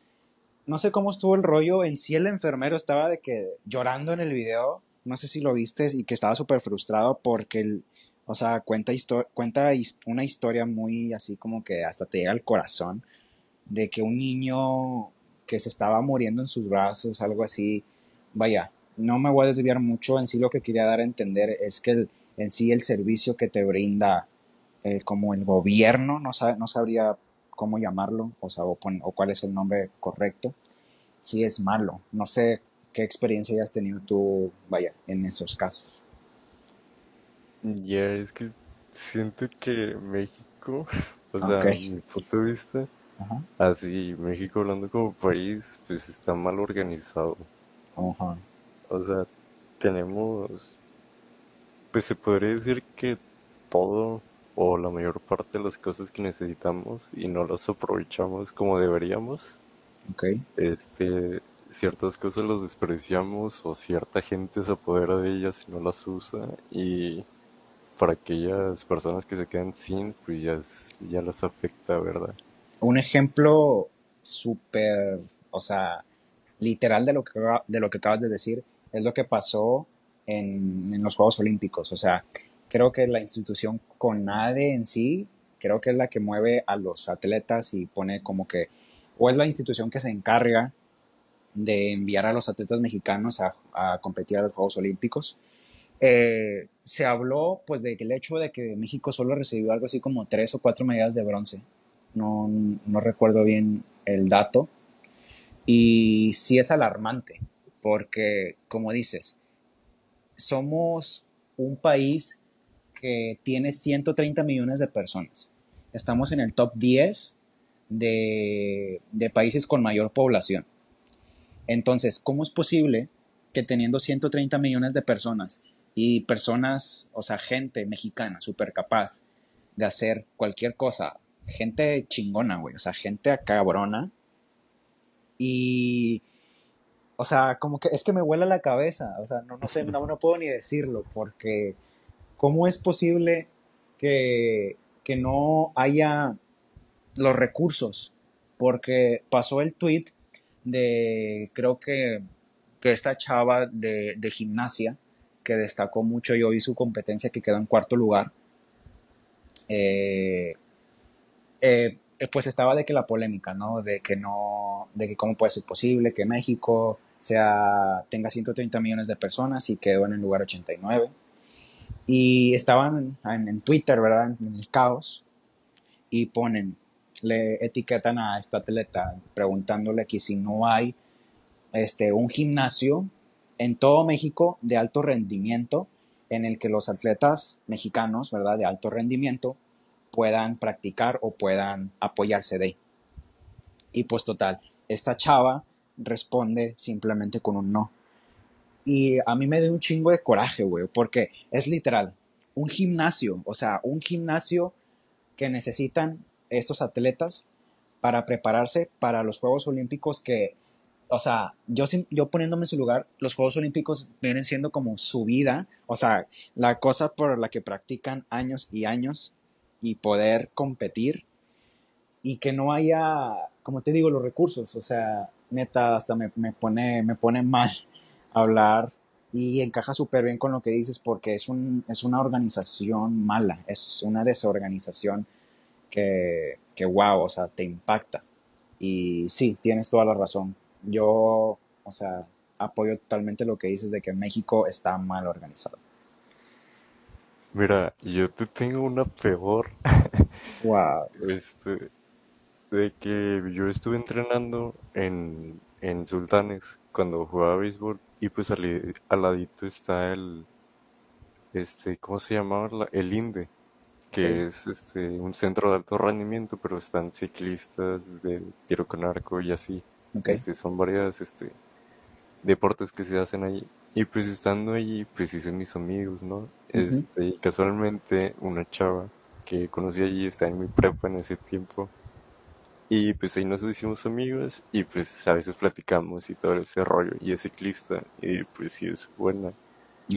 no sé cómo estuvo el rollo, en sí el enfermero estaba de que llorando en el video, no sé si lo viste y que estaba súper frustrado porque el, o sea, cuenta, cuenta una historia muy así como que hasta te llega al corazón de que un niño que se estaba muriendo en sus brazos, algo así, vaya, no me voy a desviar mucho, en sí lo que quería dar a entender es que en sí el servicio que te brinda eh, como el gobierno, no, no sabría cómo llamarlo, o, sea, o, cuál es el nombre correcto, sí es malo. No sé qué experiencia hayas tenido tú, vaya, en esos casos. Ya, es que siento que México, o sea, mi punto de vista, así, México hablando como país, pues está mal organizado. O sea, tenemos, pues se podría decir que todo o la mayor parte de las cosas que necesitamos y no las aprovechamos como deberíamos. Okay. Este, ciertas cosas las despreciamos o cierta gente se apodera de ellas y no las usa y para aquellas personas que se quedan sin, pues ya, ya las afecta, ¿verdad? Un ejemplo súper, o sea, literal de lo, que, de lo que acabas de decir es lo que pasó en, en los Juegos Olímpicos. O sea, creo que la institución CONADE en sí, creo que es la que mueve a los atletas y pone como que, o es la institución que se encarga de enviar a los atletas mexicanos a, competir a los Juegos Olímpicos. Eh, se habló pues de que el hecho de que México solo recibió algo así como tres o cuatro medallas de bronce. No, no recuerdo bien el dato. Y sí es alarmante, porque como dices, somos un país que tiene 130 millones de personas. Estamos en el top 10 de, de países con mayor población. Entonces, ¿cómo es posible que teniendo 130 millones de personas y personas, o sea, gente mexicana súper capaz de hacer cualquier cosa, gente chingona, güey, o sea, gente cabrona, y, o sea, como que es que me vuela la cabeza, o sea, no, no sé, no, no puedo ni decirlo, porque ¿cómo es posible que, que no haya los recursos? Porque pasó el tweet de, creo que, que esta chava de, de, gimnasia, que destacó mucho, yo vi su competencia que quedó en cuarto lugar, eh, eh, pues estaba de que la polémica, ¿no? De que no, de que cómo puede ser posible que México sea, tenga 130 millones de personas y quedó en el lugar 89 y estaban en, Twitter, ¿verdad? En el caos. Y ponen, le etiquetan a esta atleta preguntándole que si no hay este, un gimnasio en todo México de alto rendimiento en el que los atletas mexicanos, ¿verdad? De alto rendimiento puedan practicar o puedan apoyarse de. Y pues total, esta chava responde simplemente con un no. Y a mí me dio un chingo de coraje, güey, porque es literal, un gimnasio, o sea, un gimnasio que necesitan estos atletas para prepararse para los Juegos Olímpicos que o sea, yo, yo poniéndome en su lugar, los Juegos Olímpicos vienen siendo como su vida, o sea, la cosa por la que practican años y años y poder competir y que no haya, como te digo, los recursos, o sea, neta, hasta me, pone, me pone mal hablar y encaja súper bien con lo que dices porque es, un, es una organización mala, es una desorganización que, que, wow, o sea, te impacta. Y sí, tienes toda la razón. Yo, o sea, apoyo totalmente lo que dices de que México está mal organizado. Mira, yo te tengo una peor. wow. Este, de que yo estuve entrenando en, en Sultanes cuando jugaba béisbol y pues al, ladito está el, este, ¿cómo se llamaba? El INDE, que es este, un centro de alto rendimiento, pero están ciclistas de tiro con arco y así. Este, son varias este, deportes que se hacen allí. Y pues estando allí, pues hice mis amigos, ¿no? este, y casualmente una chava que conocí allí, está en mi prepa en ese tiempo, y pues ahí nos hicimos amigos y pues a veces platicamos y todo ese rollo. Y es ciclista y pues sí es buena.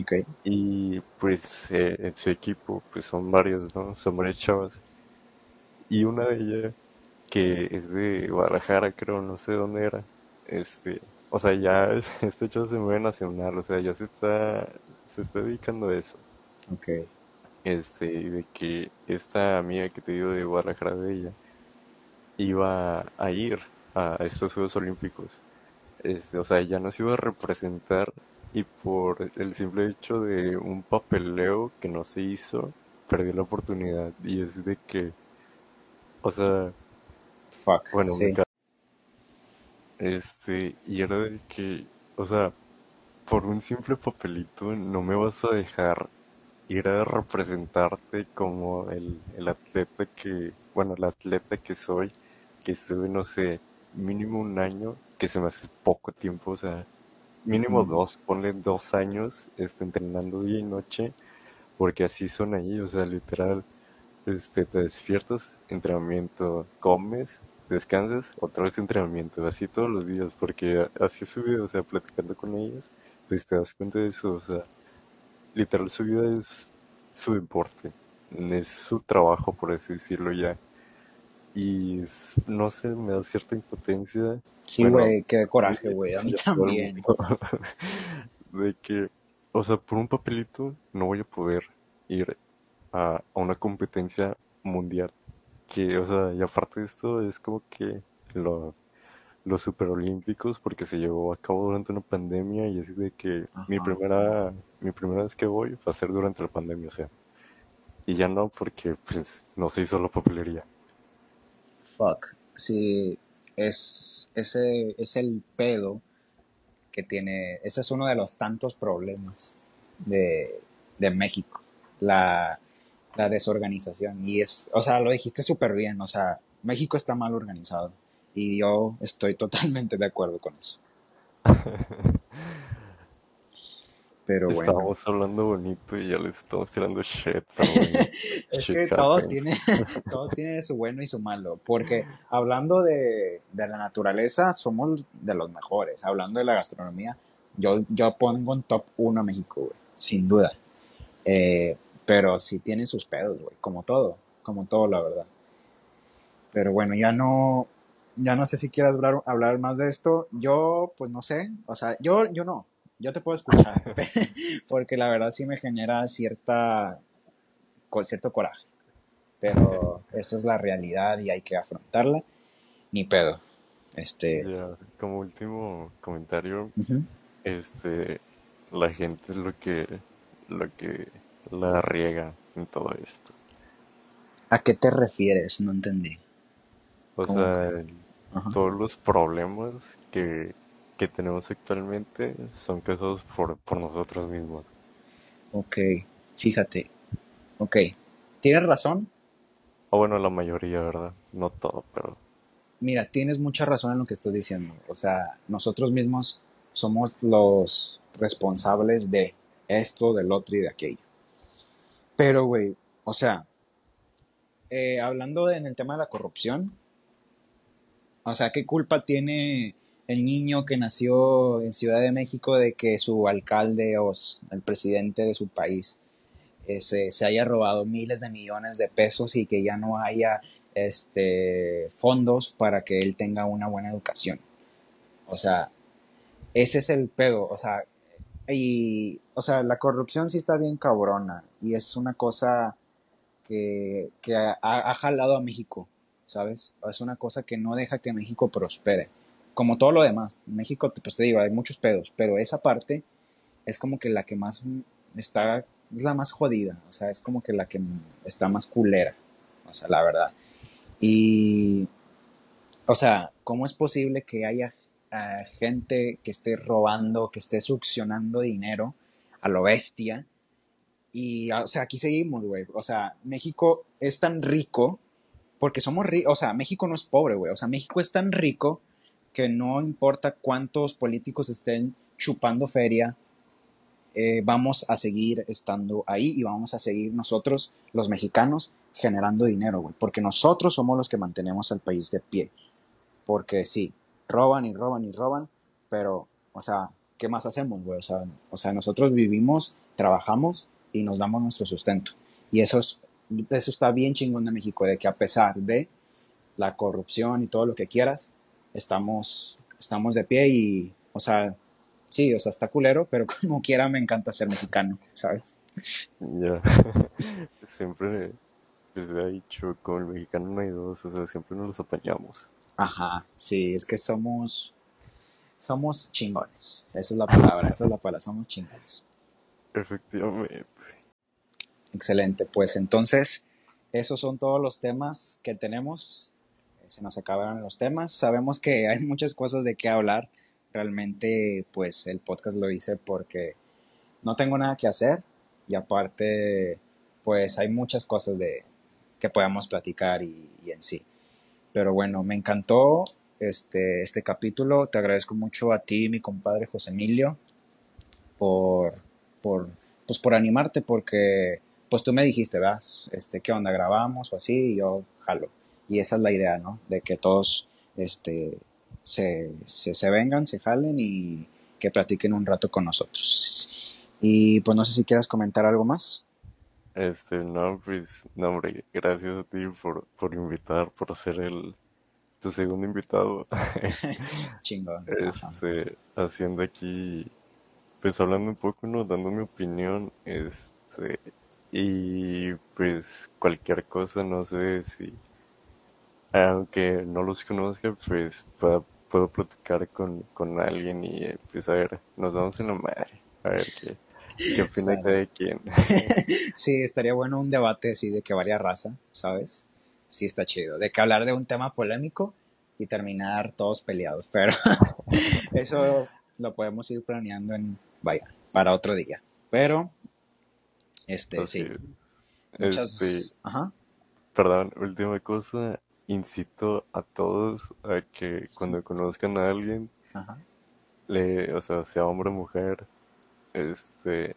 Okay. Y pues eh, en su equipo pues son varios, ¿no? Son varias chavas. Y una de ellas que es de Guadalajara creo, no sé dónde era. Este, o sea, ya este hecho se mueve nacional, o sea, ya se está, se está dedicando a eso. Ok. Este, de que esta amiga que te digo de Guadalajara de ella, iba a ir a estos Juegos Olímpicos. Este, o sea, ya nos iba a representar y por el simple hecho de un papeleo que no se hizo, perdió la oportunidad. Y es de que, o sea, Fuck, bueno, este, y era de que, o sea, por un simple papelito no me vas a dejar ir a representarte como el, el atleta que, bueno, el atleta que soy que estuve, no sé, mínimo un año, que se me hace poco tiempo, o sea, mínimo dos, ponle dos años este, entrenando día y noche, porque así son ahí, o sea, literal, este, te despiertas, entrenamiento, comes, descansas, otra vez entrenamiento, así todos los días, porque así su vida, o sea, platicando con ellos, pues te das cuenta de eso, o sea, literal su vida es su deporte, es su trabajo, por así decirlo ya y no sé, me da cierta impotencia. Sí, güey, qué coraje, güey, a mí también. de que, o sea, por un papelito no voy a poder ir a, una competencia mundial. Que, o sea, y aparte de esto, es como que lo, los superolímpicos, porque se llevó a cabo durante una pandemia y así de que mi primera, mi primera vez que voy va a ser durante la pandemia, o sea. Y ya no, porque pues no se hizo la papelería fuck. Sí, es, ese es el pedo que tiene, ese es uno de los tantos problemas de, México, la, la, desorganización. Y es, o sea, lo dijiste súper bien, o sea, México está mal organizado y yo estoy totalmente de acuerdo con eso. Pero bueno. Estamos hablando bonito y ya les estamos tirando shit. es que todo tiene, todo tiene su bueno y su malo. Porque hablando de, de, la naturaleza, somos de los mejores. Hablando de la gastronomía, yo, yo pongo en top 1 a México, güey, sin duda. Eh, pero sí tiene sus pedos, güey, como todo, como todo, la verdad. Pero bueno, ya no, ya no sé si quieras hablar, hablar más de esto. Yo, pues no sé, o sea, yo, yo no, yo te puedo escuchar, porque la verdad sí me genera cierta, cierto coraje. Pero esa es la realidad y hay que afrontarla. Ni pedo. Este. como último comentario, este, la gente es lo que, lo que la riega en todo esto. ¿A qué te refieres? No entendí. O sea, todos los problemas que que tenemos actualmente son causados por, por nosotros mismos. Ok, fíjate. Ok, tienes razón. O bueno, la mayoría, ¿verdad? No todo, pero... Mira, tienes mucha razón en lo que estoy diciendo. O sea, nosotros mismos somos los responsables de esto, del otro y de aquello. Pero, güey, o sea, eh, hablando en el tema de la corrupción, o sea, ¿qué culpa tiene el niño que nació en Ciudad de México de que su alcalde o el presidente de su país eh, se, haya robado miles de millones de pesos y que ya no haya este, fondos para que él tenga una buena educación. O sea, ese es el pedo. O sea, y, o sea, la corrupción sí está bien cabrona y es una cosa que, ha, jalado a México, ¿sabes? Es una cosa que no deja que México prospere. Como todo lo demás. México, pues te digo, hay muchos pedos, pero esa parte es como que la que más está, es la más jodida, o sea, es como que la que está más culera, o sea, la verdad. Y, o sea, ¿cómo es posible que haya gente que esté robando, que esté succionando dinero a lo bestia. Y, o sea, aquí seguimos, güey. O sea, México es tan rico porque somos ricos. O sea, México no es pobre, güey. O sea, México es tan rico que no importa cuántos políticos estén chupando feria, eh, vamos a seguir estando ahí y vamos a seguir nosotros, los mexicanos, generando dinero, güey. Porque nosotros somos los que mantenemos al país de pie. Porque sí, roban y roban y roban, pero, o sea, ¿qué más hacemos, güey? O sea, o sea, nosotros vivimos, trabajamos y nos damos nuestro sustento. Y eso, es, eso está bien chingón de México, de que a pesar de la corrupción y todo lo que quieras, estamos, estamos de pie y, o sea, sí, o sea, está culero, pero como quiera me encanta ser mexicano, ¿sabes? Ya, siempre, desde pues, dicho, con el mexicano no hay dos, o sea, siempre nos los apañamos. Ajá, sí, es que somos, somos chingones. Esa es la palabra, esa es la palabra, somos chingones. Efectivamente. Excelente, pues entonces, esos son todos los temas que tenemos. Se nos acabaron los temas. Sabemos que hay muchas cosas de qué hablar. Realmente, pues el podcast lo hice porque no tengo nada que hacer y aparte, pues hay muchas cosas de que podemos platicar y en sí. Pero bueno, me encantó este, este capítulo. Te agradezco mucho a ti, mi compadre José Emilio, por, por, pues por animarte, porque pues tú me dijiste, ¿verdad? Este, ¿qué onda? ¿Grabamos o así? Y yo jalo. Y esa es la idea, ¿no? De que todos este, se, se, se vengan, se jalen y que platiquen un rato con nosotros. Y pues no sé si quieras comentar algo más. Este, no, pues, no, hombre, gracias a ti por, por invitar, por ser el, tu segundo invitado. Chingón. Este, haciendo aquí, pues hablando un poco, ¿no? Dando mi opinión, este, y pues cualquier cosa, no sé si, aunque no los conozca, pues puedo, puedo platicar con, con alguien y pues a ver, nos vamos en la madre, a ver qué. ¿Qué opina de quién? sí, estaría bueno un debate así de que varía raza, ¿sabes? Sí, está chido. De que hablar de un tema polémico y terminar todos peleados. Pero eso lo podemos ir planeando en, vaya, para otro día. Pero, este, sí. Muchas... Este, Ajá. Perdón, última cosa. Incito a todos a que cuando conozcan a alguien, le, o sea, sea hombre o mujer, este,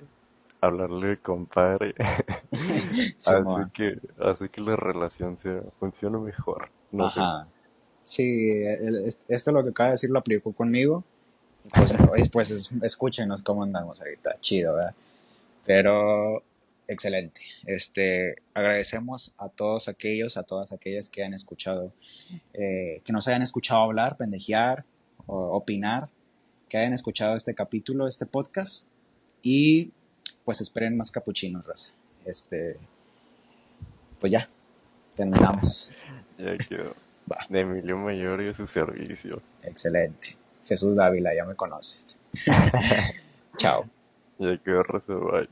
hablarle compadre, así que, así que la relación sea, funcione mejor. No Ajá. Sí, esto lo que acaba de decir lo aplicó conmigo. Pues, pues escúchenos cómo andamos ahorita, chido, ¿verdad? Pero excelente. Este, agradecemos a todos aquellos, a todas aquellas que han escuchado, eh, que nos hayan escuchado hablar, pendejear, o opinar, que hayan escuchado este capítulo, este podcast. Y pues esperen más capuchinos, raza. Este, pues ya, terminamos. ya quedó. De Emilio Mayor y a su servicio. Excelente. Jesús Dávila, ya me conoces. Chao. Ya quedó, vaya.